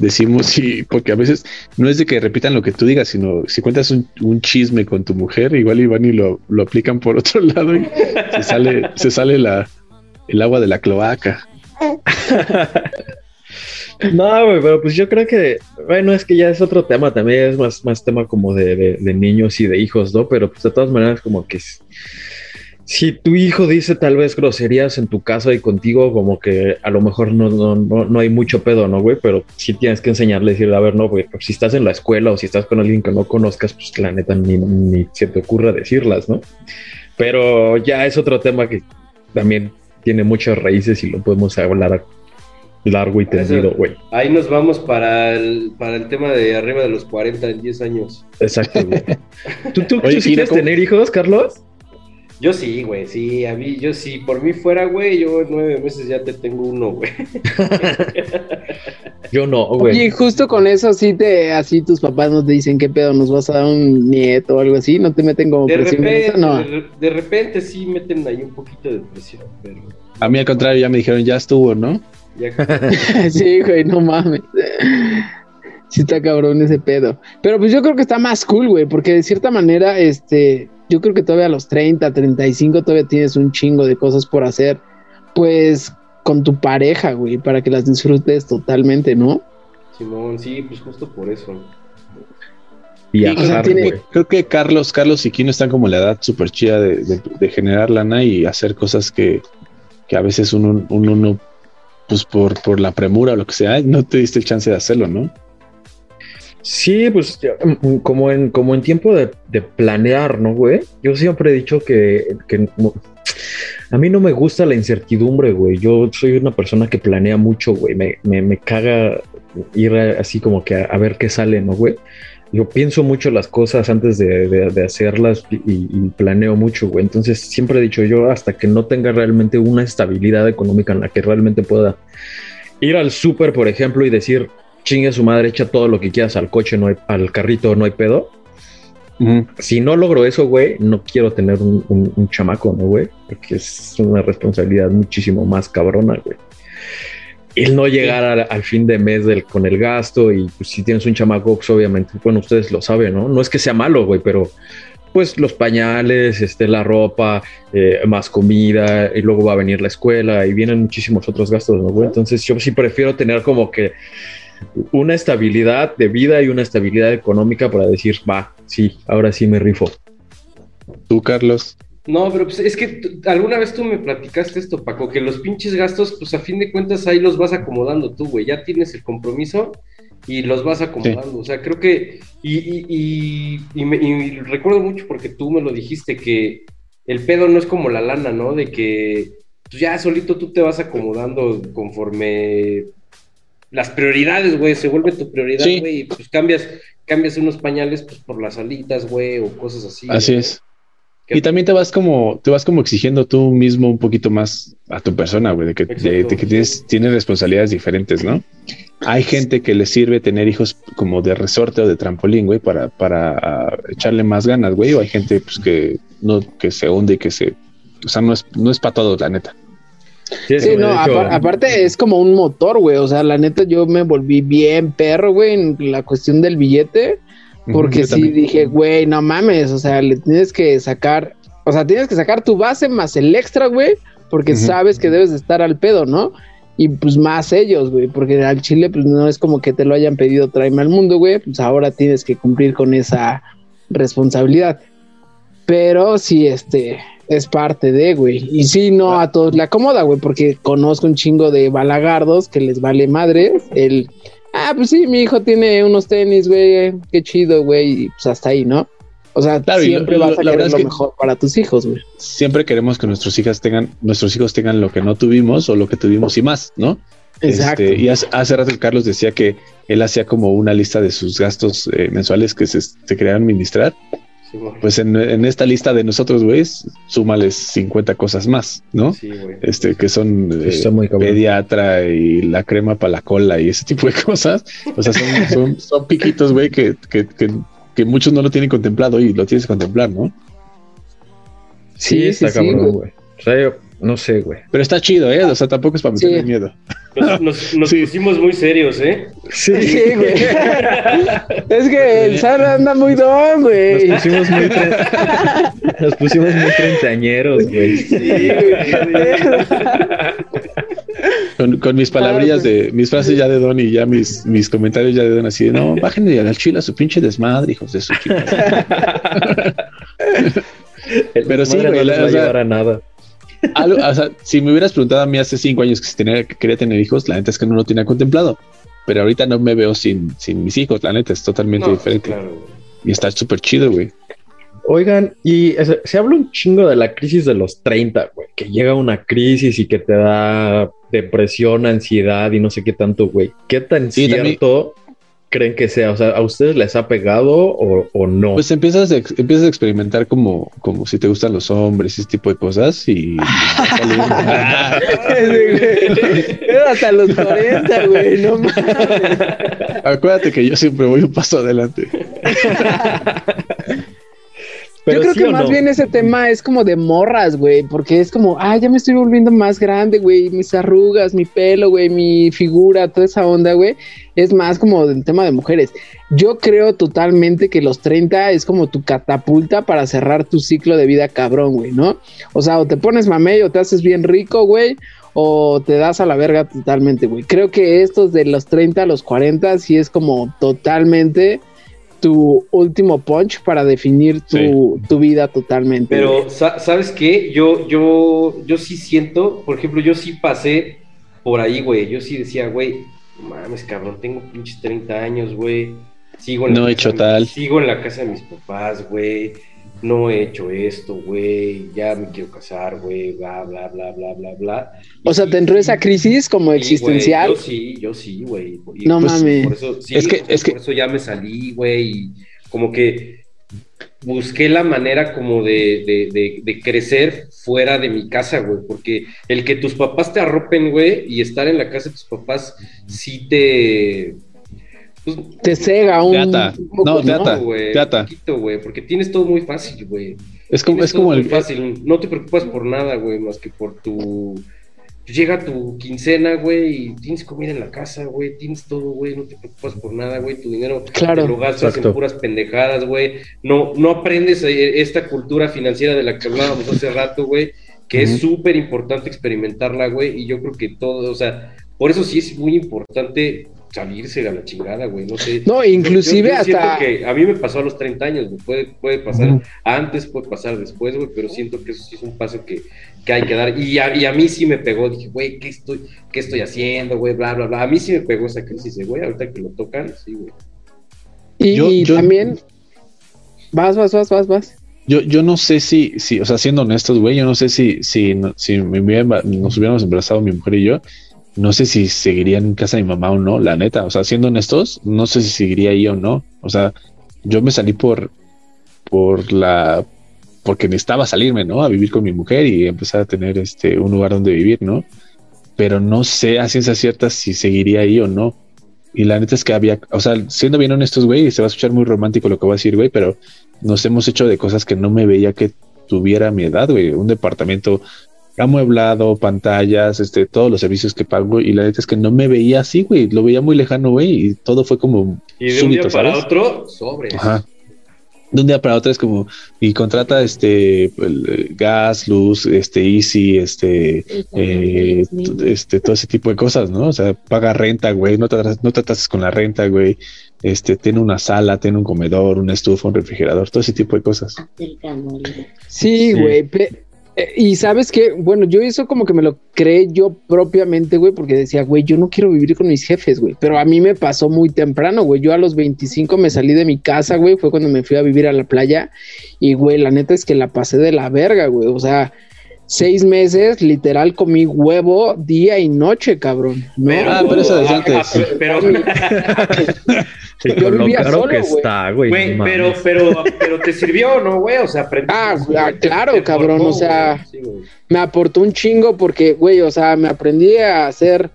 Speaker 5: decimos y porque a veces no es de que repitan lo que tú digas, sino si cuentas un, un chisme con tu mujer, igual y van y lo, lo aplican por [LAUGHS] otro lado y se sale, se sale la, el agua de la cloaca. [LAUGHS]
Speaker 7: No, güey, pero pues yo creo que, bueno, es que ya es otro tema también, es más, más tema como de, de- niños y de hijos, ¿no? Pero pues de todas maneras como que si tu hijo dice tal vez groserías en tu casa y contigo, como que a lo mejor no, no, no, no hay mucho pedo, ¿no, güey? Pero sí tienes que enseñarle, decirle, a ver, no, güey, pues, si estás en la escuela o si estás con alguien que no conozcas, pues la neta ni, ni se te ocurra decirlas, ¿no? Pero ya es otro tema que también tiene muchas raíces y lo podemos hablar largo y tendido, güey.
Speaker 4: Ahí nos vamos para el, para el tema de arriba de los 40 en 10 años.
Speaker 7: Exacto, güey. [LAUGHS] ¿Tú, tú,
Speaker 5: Oye,
Speaker 7: tú sí
Speaker 5: ¿y no
Speaker 7: quieres
Speaker 5: cómo-
Speaker 7: tener hijos, Carlos?
Speaker 4: Yo sí, güey, sí, a mí, yo sí, por mí fuera, güey, yo en nueve meses ya te tengo uno, güey. [LAUGHS]
Speaker 7: Yo no, güey.
Speaker 1: Oye, justo con eso, sí te, así tus papás no te dicen qué pedo, nos vas a dar un nieto o algo así, no te meten como
Speaker 4: De
Speaker 1: presión. con eso?
Speaker 4: repente,
Speaker 1: No.
Speaker 4: de, de repente sí meten ahí un poquito de presión, pero
Speaker 5: A mí al contrario ya me dijeron, ya estuvo, ¿no? [LAUGHS]
Speaker 1: sí, güey, no mames. Sí está cabrón ese pedo. Pero pues yo creo que está más cool, güey, porque de cierta manera, este, yo creo que todavía a los 30, 35 todavía tienes un chingo de cosas por hacer, pues con tu pareja, güey, para que las disfrutes totalmente, ¿no?
Speaker 4: Simón, sí, pues justo por eso.
Speaker 7: viajar,
Speaker 1: o sea, tiene-.
Speaker 5: Creo que Carlos, Carlos y Kino están como en la edad súper chida de, de- de generar lana y hacer cosas que, que a veces uno, uno no, pues por, por la premura o lo que sea, no te diste el chance de hacerlo, ¿no?
Speaker 7: Sí, pues ya, mm, como en, como en tiempo de, de planear, ¿no, güey? Yo siempre he dicho que, a mí no me gusta la incertidumbre, güey. Yo soy una persona que planea mucho, güey. Me, me, me caga ir así como que a, a ver qué sale, ¿no, güey? Yo pienso mucho las cosas antes de, de- de hacerlas y, y planeo mucho, güey. Entonces siempre he dicho yo, hasta que no tenga realmente una estabilidad económica en la que realmente pueda ir al súper, por ejemplo, y decir, chingue su madre, echa todo lo que quieras al coche, no hay, al carrito, no hay pedo. Si no logro eso, güey, no quiero tener un, un- un chamaco, ¿no, güey? Porque es una responsabilidad muchísimo más cabrona, güey. El no llegar al, al fin de mes del, con el gasto y pues si tienes un chamaco, pues obviamente, bueno, ustedes lo saben, ¿no? No es que sea malo, güey, pero pues los pañales, este, la ropa, eh, más comida, y luego va a venir la escuela y vienen muchísimos otros gastos, ¿no, güey? Entonces yo sí prefiero tener como que una estabilidad de vida y una estabilidad económica para decir, va, sí, ahora sí me rifo.
Speaker 5: Tú, Carlos.
Speaker 4: No, pero pues es que alguna vez tú me platicaste esto, Paco, que los pinches gastos, pues a fin de cuentas ahí los vas acomodando tú, güey. Ya tienes el compromiso y los vas acomodando. O sea, creo que. Y, y, y, y me- y recuerdo mucho porque tú me lo dijiste, que el pedo no es como la lana, ¿no? De que pues, ya solito tú te vas acomodando conforme las prioridades, güey, se vuelve tu prioridad,
Speaker 5: Sí.
Speaker 4: güey, y pues cambias, cambias unos pañales pues por las alitas, güey, o cosas así.
Speaker 5: Así es. Y también te vas como, te vas como exigiendo tú mismo un poquito más a tu persona, güey, de que, de-
Speaker 4: Exacto.
Speaker 5: de que tienes, tienes responsabilidades diferentes, ¿no? Hay gente que le sirve tener hijos como de resorte o de trampolín, güey, para, para ah, echarle más ganas, güey, o hay gente pues que no, que se hunde y que se, o sea, no es, no es para todos, la neta.
Speaker 7: Sí,
Speaker 1: no, aparte es como un motor, güey. O sea, la neta, yo me volví bien perro, güey, en la cuestión del billete. Porque sí
Speaker 5: también.
Speaker 1: dije, güey, no mames. O sea, le tienes que sacar, o sea, tienes que sacar tu base más el extra, güey, porque sabes que debes de estar al pedo, ¿no? Y pues más ellos, güey, porque al chile, pues no es como que te lo hayan pedido tráeme al mundo, güey. Pues ahora tienes que cumplir con esa responsabilidad. Pero sí, este, es parte de, güey. Y sí, no a todos le acomoda, güey, porque conozco un chingo de balagardos que les vale madre el, ah, pues sí, mi hijo tiene unos tenis, güey, qué chido, güey, y pues hasta ahí, ¿no? O sea,
Speaker 5: Claro,
Speaker 1: siempre
Speaker 5: lo-
Speaker 1: vas a querer
Speaker 5: es
Speaker 1: lo
Speaker 5: que-
Speaker 1: mejor para tus hijos, güey.
Speaker 5: Siempre queremos que nuestros hijas tengan, nuestros hijos tengan lo que no tuvimos o lo que tuvimos y más, ¿no?
Speaker 1: Exacto.
Speaker 5: Este, y hace, hace rato el Carlos decía que él hacía como una lista de sus gastos eh, mensuales que se, se querían administrar.
Speaker 4: Sí.
Speaker 5: Pues en, en esta lista de nosotros, güey, súmales 50 cosas más, ¿no?
Speaker 4: Sí, güey.
Speaker 5: Este, que son eh,
Speaker 7: muy cabrón.
Speaker 5: pediatra y la crema para la cola y ese tipo de [LAUGHS] cosas. O sea, son, son, son piquitos, güey, que, que, que, que muchos no lo tienen contemplado y lo tienes que contemplar, ¿no?
Speaker 7: Sí,
Speaker 1: Sí,
Speaker 7: está
Speaker 1: sí,
Speaker 7: cabrón,
Speaker 1: güey.
Speaker 7: güey. O sea, yo no sé, güey.
Speaker 5: Pero está chido, ¿eh? O sea, tampoco es para meterle
Speaker 1: Sí.
Speaker 5: miedo.
Speaker 4: Nos, nos- nos
Speaker 5: Sí.
Speaker 4: pusimos muy serios, ¿eh?
Speaker 1: Sí, güey. [LAUGHS] es que el Sara anda muy don,
Speaker 7: Nos
Speaker 1: güey.
Speaker 7: pusimos muy, tre- [LAUGHS] nos pusimos muy treintañeros, güey.
Speaker 4: Sí, güey.
Speaker 5: Con, con mis palabrillas de, mis frases ya de Don y ya mis, mis comentarios ya de Don así de, no, bájenle al chile a su pinche desmadre, hijos de su chica. [LAUGHS] Pero sí, güey,
Speaker 7: no les va a llevar a nada.
Speaker 5: Algo- o sea, si me hubieras preguntado a mí hace cinco años que si tenía, que quería tener hijos, la neta es que no lo tenía contemplado. Pero ahorita no me veo sin, sin mis hijos, la neta es totalmente
Speaker 4: No,
Speaker 5: diferente.
Speaker 4: claro.
Speaker 5: Y está súper chido, güey.
Speaker 7: Oigan, y se habla un chingo de la crisis de los 30, güey, que llega una crisis y que te da depresión, ansiedad y no sé qué tanto, güey. ¿Qué tan
Speaker 5: Sí, también-
Speaker 7: cierto creen que sea? O sea, ¿a ustedes les ha pegado o, o no?
Speaker 5: Pues empiezas a, empiezas a experimentar como, como si te gustan los hombres y ese tipo de cosas y... [LAUGHS]
Speaker 1: Hasta los 40, güey, no mames.
Speaker 5: Acuérdate que yo siempre voy un paso adelante. [LAUGHS]
Speaker 7: Pero
Speaker 1: Yo creo
Speaker 7: sí
Speaker 1: que más
Speaker 7: no.
Speaker 1: bien ese tema es como de morras, güey, porque es como, ah, ya me estoy volviendo más grande, güey, mis arrugas, mi pelo, güey, mi figura, toda esa onda, güey, es más como del tema de mujeres. Yo creo totalmente que los 30 es como tu catapulta para cerrar tu ciclo de vida cabrón, güey, ¿no? O sea, o te pones mamey o te haces bien rico, güey, o te das a la verga totalmente, güey. Creo que estos de los 30 a los 40 sí es como totalmente tu último punch para definir tu, tu vida totalmente.
Speaker 4: Pero, sa- ¿sabes qué? Yo, yo, yo sí siento, por ejemplo, yo sí pasé por ahí, güey. Yo sí decía, güey, mames, cabrón, tengo pinches 30 años, güey. Sigo en la
Speaker 5: No he hecho tal.
Speaker 4: Sigo en la casa de mis papás, güey. No he hecho esto, güey. Ya me quiero casar, güey. Bla, bla, bla, bla, bla, bla.
Speaker 1: o sea, te entró esa crisis como
Speaker 4: Sí,
Speaker 1: existencial.
Speaker 4: yo sí, yo sí, güey.
Speaker 1: No
Speaker 4: pues,
Speaker 1: mames.
Speaker 4: Por eso, sí,
Speaker 5: Es que- es que-
Speaker 4: por eso ya me salí, güey. Y como que busqué la manera como de, de, de, de crecer fuera de mi casa, güey. Porque el que tus papás te arropen, güey, y estar en la casa de tus papás, sí te. Pues,
Speaker 1: te cega un,
Speaker 5: Te ata.
Speaker 1: un poco,
Speaker 5: No, te ata. te
Speaker 4: poquito, güey, porque tienes todo muy fácil, güey.
Speaker 5: Es como,
Speaker 4: Tienes
Speaker 5: es como el.
Speaker 4: fácil, no te preocupas por nada, güey, más que por tu... Llega tu quincena, güey, y tienes comida en la casa, güey, tienes todo, güey, no te preocupas por nada, güey, tu dinero
Speaker 1: Claro.
Speaker 4: te lo gastas
Speaker 7: Exacto.
Speaker 4: en puras pendejadas, güey, no, no aprendes eh, esta cultura financiera de la que hablábamos hace rato, güey, que es súper importante experimentarla, güey, y yo creo que todo, o sea, por eso sí es muy importante salirse a la chingada, güey, no sé.
Speaker 1: No, inclusive
Speaker 4: yo- yo siento
Speaker 1: hasta...
Speaker 4: que a mí me pasó a los 30 años, güey, puede, puede pasar antes, puede pasar después, güey, pero siento que eso sí es un paso que, que hay que dar. Y a, y a mí sí me pegó, dije, güey, ¿qué estoy, ¿qué estoy haciendo, güey? Bla, bla, bla. A mí sí me pegó esa crisis, güey, ahorita que lo tocan, sí, güey.
Speaker 1: Y,
Speaker 5: Yo-
Speaker 1: y
Speaker 5: yo-
Speaker 1: también... Vas, vas, vas, vas, vas.
Speaker 5: Yo, yo no sé si, si, o sea, siendo honestos, güey, yo no sé si, si, si me hubiera- nos hubiéramos embarazado mi mujer y yo, no sé si seguiría en casa de mi mamá o no, la neta. O sea, siendo honestos, no sé si seguiría ahí o no. O sea, yo me salí por, por la, porque necesitaba salirme, ¿no? A vivir con mi mujer y empezar a tener este, un lugar donde vivir, ¿no? Pero no sé a ciencia cierta si seguiría ahí o no. Y la neta es que había, o sea, siendo bien honestos, güey, se va a escuchar muy romántico lo que voy a decir, güey, pero nos hemos hecho de cosas que no me veía que tuviera mi edad, güey. Un departamento amueblado, pantallas, este, todos los servicios que pago. Y la neta es que no me veía así, güey. Lo veía muy lejano, güey. Y todo fue como
Speaker 4: Y de un
Speaker 5: súbito,
Speaker 4: día para
Speaker 5: ¿sabes?
Speaker 4: otro, sobre.
Speaker 5: Ajá. De un día para otro es como, y contrata este el, gas, luz, este Easy, este, eh, este, todo ese tipo de cosas, ¿no? O sea, paga renta, güey, no te, no te con la renta, güey. Este, tiene una sala, tiene un comedor, una estufa, un refrigerador, todo ese tipo de cosas.
Speaker 1: Sí,
Speaker 7: Sí.
Speaker 1: güey. pe- eh, Y sabes que, bueno, yo eso como que me lo creé yo propiamente, güey, porque decía, güey, yo no quiero vivir con mis jefes, güey. Pero a mí me pasó muy temprano, güey. Yo a los 25 me salí de mi casa, güey. Fue cuando me fui a vivir a la playa. Y, güey, la neta es que la pasé de la verga, güey. O sea, seis meses, literal, comí huevo día y noche, cabrón. ¿no?
Speaker 5: Ah, pero eso desde
Speaker 4: ah,
Speaker 5: antes.
Speaker 4: ah, pero, [LAUGHS]
Speaker 7: Sí,
Speaker 1: Yo
Speaker 7: con lo
Speaker 1: vivía
Speaker 7: caro
Speaker 1: solo,
Speaker 7: que
Speaker 1: güey.
Speaker 7: está, güey.
Speaker 4: güey,
Speaker 7: no
Speaker 4: pero, pero, pero te sirvió, ¿no, güey? O sea, aprendiste.
Speaker 1: Ah, ah,
Speaker 4: güey, te-
Speaker 1: claro,
Speaker 4: te
Speaker 1: cabrón,
Speaker 4: formó,
Speaker 1: o sea,
Speaker 4: güey. Sí, güey.
Speaker 1: me aportó un chingo porque, güey, o sea, me aprendí a hacer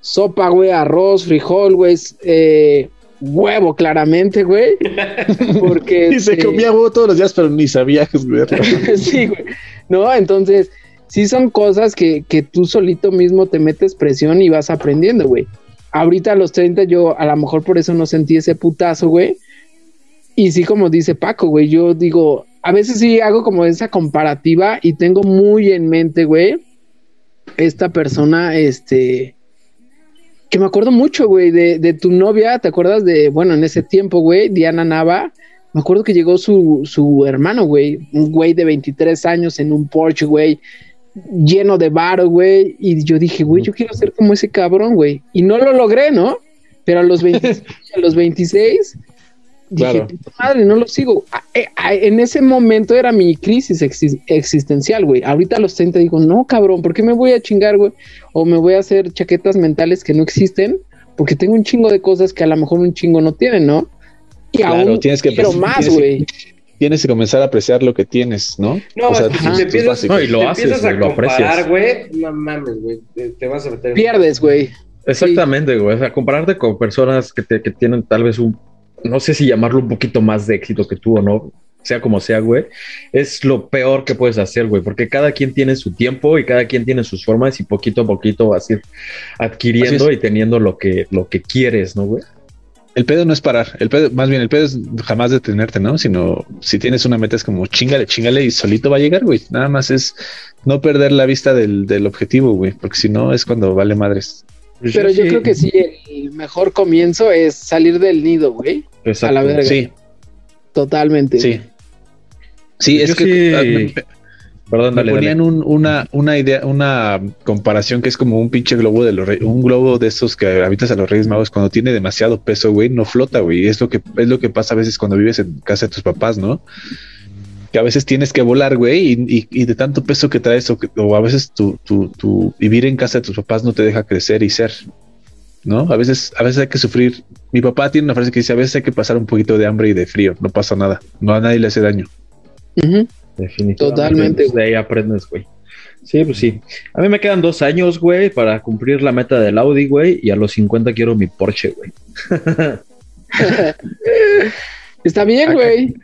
Speaker 1: sopa, güey, arroz, frijol, güey, eh, huevo, claramente, güey. [LAUGHS] Porque.
Speaker 5: Y se
Speaker 1: este,
Speaker 5: comía huevo todos los días, pero ni sabía que es
Speaker 1: sí, güey. No, entonces, sí son cosas que, que tú solito mismo te metes presión y vas aprendiendo, güey. Ahorita a los 30 yo a lo mejor por eso no sentí ese putazo, güey. Y sí, como dice Paco, güey, yo digo, a veces sí hago como esa comparativa y tengo muy en mente, güey, esta persona, este, que me acuerdo mucho, güey, de, tu novia, ¿te acuerdas de, bueno, en ese tiempo, güey, Diana Nava? Me acuerdo que llegó su, su hermano, güey, un güey de 23 años en un Porsche, güey, lleno de varo, güey, y yo dije, güey, yo quiero ser como ese cabrón, güey, y no lo logré, ¿no? Pero a los 26, [LAUGHS] a los 26 dije,
Speaker 5: Claro.
Speaker 1: "Puta madre, no lo sigo. A- eh, a- En ese momento era mi crisis exis- existencial, güey. Ahorita a los 30 digo, no, cabrón, ¿por qué me voy a chingar, güey? O me voy a hacer chaquetas mentales que no existen, porque tengo un chingo de cosas que a lo mejor un chingo no tiene, ¿no? Y
Speaker 5: Claro,
Speaker 1: aún
Speaker 5: tienes que
Speaker 1: quiero más,
Speaker 5: que-
Speaker 1: güey.
Speaker 5: Tienes que comenzar a apreciar lo que tienes, ¿no?
Speaker 4: No,
Speaker 5: O sea, tus-
Speaker 4: te empiezas.
Speaker 7: No, y lo
Speaker 4: te
Speaker 7: haces,
Speaker 4: empiezas a
Speaker 7: güey, lo
Speaker 4: comparar,
Speaker 7: aprecias.
Speaker 4: güey, no mames, güey, te, te vas a meter
Speaker 1: Pierdes, güey.
Speaker 7: Exactamente, güey. O sea, compararte con personas que, te- que tienen tal vez un, no sé si llamarlo un poquito más de éxito que tú o no, sea como sea, güey, es lo peor que puedes hacer, güey, porque cada quien tiene su tiempo y cada quien tiene sus formas y poquito a poquito vas a ir adquiriendo y teniendo lo que, lo que quieres, ¿no, güey?
Speaker 5: El pedo no es parar, el pedo, más bien el pedo es jamás detenerte, ¿no? Sino si tienes una meta es como chingale, chingale y solito va a llegar, güey. Nada más es no perder la vista del, del objetivo, güey, porque si no es cuando vale madres.
Speaker 1: Pero yo creo que sí, el mejor comienzo es salir del nido, güey. a la verga.
Speaker 5: Sí,
Speaker 1: Totalmente.
Speaker 5: sí. Sí, es
Speaker 7: Yo
Speaker 5: que
Speaker 7: sí- Perdón,
Speaker 5: me
Speaker 7: dale,
Speaker 5: ponían
Speaker 7: dale.
Speaker 5: un- una, una idea, una comparación que es como un pinche globo de los reyes, un globo de estos que habitas a los Reyes Magos cuando tiene demasiado peso, güey, no flota, güey. Es lo que es lo que pasa a veces cuando vives en casa de tus papás, ¿no? Que a veces tienes que volar, güey, y, y- y de tanto peso que traes, o, que- o a veces tu, tu, tu vivir en casa de tus papás no te deja crecer y ser, ¿no? A veces, a veces hay que sufrir. Mi papá tiene una frase que dice: a veces hay que pasar un poquito de hambre y de frío, no pasa nada, no a nadie le hace daño.
Speaker 1: Ujú.
Speaker 7: Definitivamente.
Speaker 1: Totalmente,
Speaker 7: pues, de ahí aprendes, güey. Sí, pues sí. A mí me quedan dos años, güey, para cumplir la meta del Audi, güey, y a los 50 quiero mi Porsche, güey. [LAUGHS]
Speaker 1: Está bien, güey.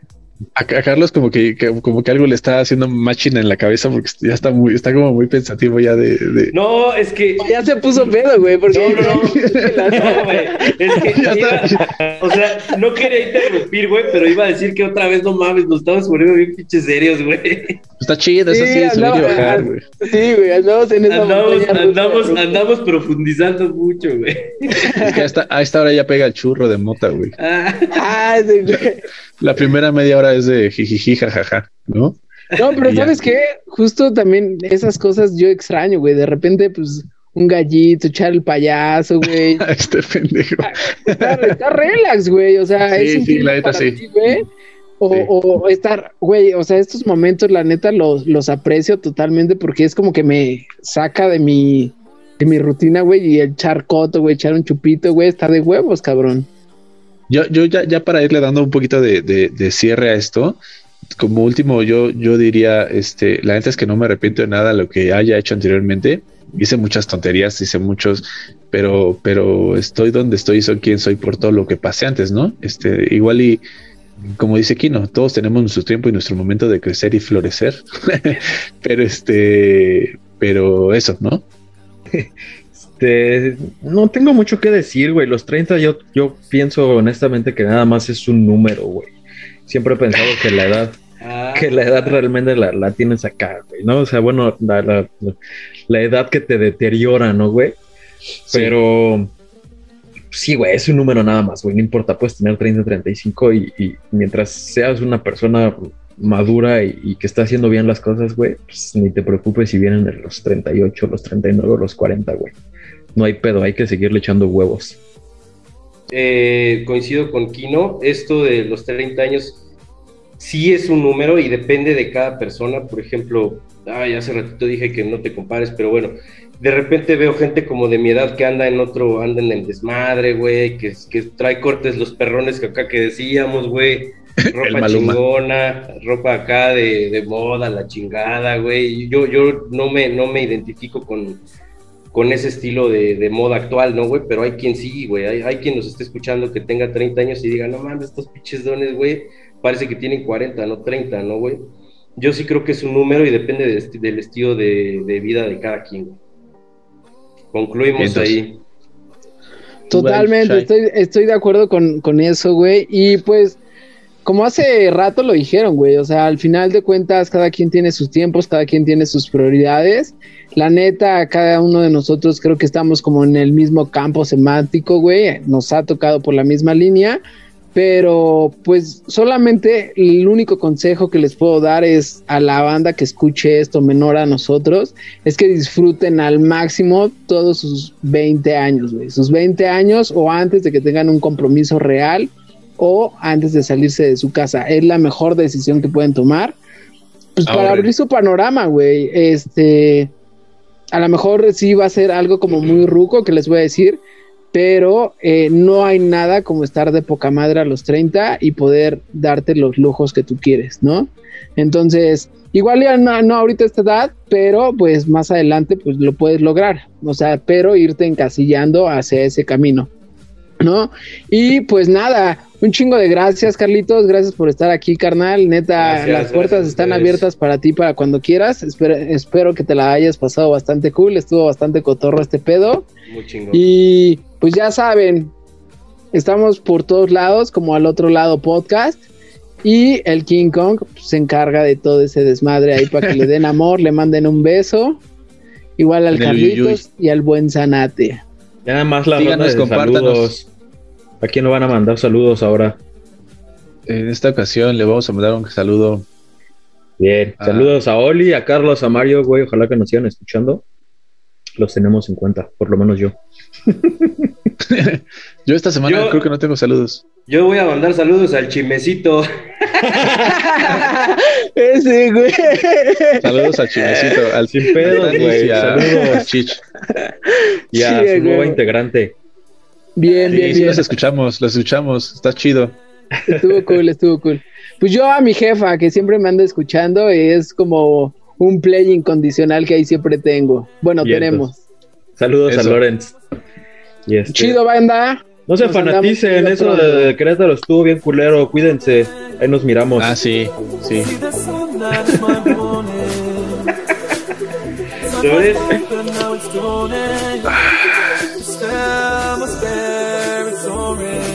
Speaker 5: A, a Carlos como que, que- como que algo le está haciendo máquina en la cabeza porque ya está muy, está como muy pensativo ya de, de-
Speaker 4: No, es que.
Speaker 1: Ya se puso pedo, güey, porque
Speaker 4: No, no, no. [LAUGHS] No, güey. Es que [LAUGHS] iba- o sea, no quería interrumpir, güey, pero iba a decir que otra vez no mames, nos estamos poniendo bien pinches serios, güey.
Speaker 5: está chido, eso
Speaker 1: Sí,
Speaker 5: sí, es bajar, güey.
Speaker 1: Sí, güey, andamos en esa
Speaker 4: Andamos, andamos, andamos profundizando mucho, güey.
Speaker 5: Es que hasta, a esta hora ya pega el churro de mota, güey.
Speaker 4: Ah,
Speaker 1: Ah, sí, güey.
Speaker 5: La primera media hora es de jijiji, jajaja, ¿no?
Speaker 1: No, pero. [LAUGHS] ¿sabes qué? Justo también esas cosas yo extraño, güey. De repente, pues, un gallito, echar el payaso, güey. [LAUGHS]
Speaker 5: Este pendejo.
Speaker 1: Estar, estar relax, güey. O sea,
Speaker 5: Sí,
Speaker 1: es
Speaker 5: sí, la neta, sí.
Speaker 1: güey. O,
Speaker 5: Sí.
Speaker 1: o estar, güey, o sea, estos momentos, la neta, los, los aprecio totalmente porque es como que me saca de mi, de mi rutina, güey, y el charcoto, güey, echar un chupito, güey, está de huevos, cabrón.
Speaker 5: Yo, yo ya, para irle dando un poquito de, de- de cierre a esto, como último, yo, yo diría, este, la neta es que no me arrepiento de nada de lo que haya hecho anteriormente. Hice muchas tonterías, hice muchos, pero, pero estoy donde estoy, soy quien soy por todo lo que pasé antes, ¿no? Este, igual y como dice Kino, todos tenemos nuestro tiempo y nuestro momento de crecer y florecer. [LAUGHS] pero este, pero eso, ¿no? [LAUGHS]
Speaker 7: Este, no tengo mucho que decir, güey. Los 30 yo, yo pienso honestamente que nada más es un número, güey. Siempre he pensado que la edad,
Speaker 4: ah,
Speaker 7: que la edad realmente la, la tienes acá, güey, ¿no? O sea, bueno, la, la- la edad que te deteriora, ¿no, güey? Pero sí, güey, es un número nada más, güey. No importa, puedes tener 30, 35 y, y mientras seas una persona madura y, y que está haciendo bien las cosas, güey, pues ni te preocupes si vienen los 38, los 39, los 40, güey. No hay pedo, hay que seguirle echando huevos.
Speaker 4: eh, coincido con Kino, esto de los 30 años sí es un número y depende de cada persona. Por ejemplo, ay, hace ratito dije que no te compares, pero bueno, de repente veo gente como de mi edad que anda en otro, anda en el desmadre, güey, que, que trae cortes los perrones que acá que decíamos, güey. [LAUGHS] Ropa chingona, ropa acá de, de moda, la chingada, güey. Yo, yo no me, no me identifico con, con ese estilo de, de moda actual, ¿no, güey? Pero hay quien sí, güey. Hay, hay quien nos esté escuchando que tenga 30 años y diga, no mames, estos pinches dones, güey, parece que tienen 40, no 30, ¿no, güey? Yo sí creo que es un número y depende de esti- del estilo de, de vida de cada quien, güey. Concluimos ahí.
Speaker 1: Totalmente, estoy, estoy de acuerdo con, con eso, güey. Y pues, como hace rato lo dijeron, güey, o sea, al final de cuentas, cada quien tiene sus tiempos, cada quien tiene sus prioridades. La neta, cada uno de nosotros creo que estamos como en el mismo campo semántico, güey. Nos ha tocado por la misma línea. Pero pues solamente el único consejo que les puedo dar es a la banda que escuche esto menor a nosotros, es que disfruten al máximo todos sus 20 años, güey. Sus 20 años o antes de que tengan un compromiso real o antes de salirse de su casa. Es la mejor decisión que pueden tomar. Pues para
Speaker 5: Ahorren.
Speaker 1: abrir su panorama, güey. Este, a lo mejor sí va a ser algo como muy ruco que les voy a decir, pero eh, no hay nada como estar de poca madre a los 30 y poder darte los lujos que tú quieres, ¿no? Entonces, igual ya no, no ahorita esta edad, pero pues más adelante pues lo puedes lograr, o sea, pero irte encasillando hacia ese camino, ¿no? Y pues nada, un chingo de gracias, Carlitos, gracias por estar aquí, carnal, neta,
Speaker 4: Gracias,
Speaker 1: las puertas están abiertas para ti para cuando quieras, espero, espero que te la hayas pasado bastante cool, estuvo bastante cotorro este pedo.
Speaker 4: Muy chingón.
Speaker 1: Y pues ya saben, estamos por todos lados, como al otro lado podcast. Y el King Kong pues, se encarga de todo ese desmadre ahí para que le den amor, le manden un beso. Igual al Carlitos y al buen Zanate.
Speaker 7: Ya nada más la
Speaker 5: Síganos,
Speaker 7: ronda de
Speaker 5: compártanos.
Speaker 7: saludos. ¿A quién le van a mandar saludos ahora?
Speaker 5: en esta ocasión le vamos a mandar un saludo.
Speaker 7: Bien,
Speaker 5: Ah.
Speaker 7: saludos a Oli, a Carlos, a Mario, güey. Ojalá que nos sigan escuchando. Los tenemos en cuenta, por lo menos yo. [LAUGHS]
Speaker 5: Yo esta semana
Speaker 4: Yo-
Speaker 5: creo que no tengo saludos.
Speaker 4: Yo voy a mandar saludos al chimecito. [LAUGHS]
Speaker 1: Ese, güey.
Speaker 5: Saludos al chimecito, al
Speaker 7: Sin pedos, güey.
Speaker 5: y a-
Speaker 7: Saludos.
Speaker 5: a Chich.
Speaker 7: Y a
Speaker 1: Sí,
Speaker 7: su nueva integrante.
Speaker 1: Bien,
Speaker 5: Sí,
Speaker 1: bien,
Speaker 5: sí,
Speaker 1: bien.
Speaker 5: los escuchamos, los escuchamos, está chido.
Speaker 1: Estuvo cool, estuvo cool. Pues yo a mi jefa, que siempre me anda escuchando, es como un play incondicional que ahí siempre tengo. Bueno, tenemos.
Speaker 7: Saludos a. Lorenz. Y este,
Speaker 1: Chido, banda.
Speaker 7: No se
Speaker 1: Nos
Speaker 7: fanaticen, eso de, de Querétaro estuvo bien culero. Cuídense. Ahí nos miramos.
Speaker 5: Ah, sí, sí. [LAUGHS]
Speaker 4: ¿Sabes?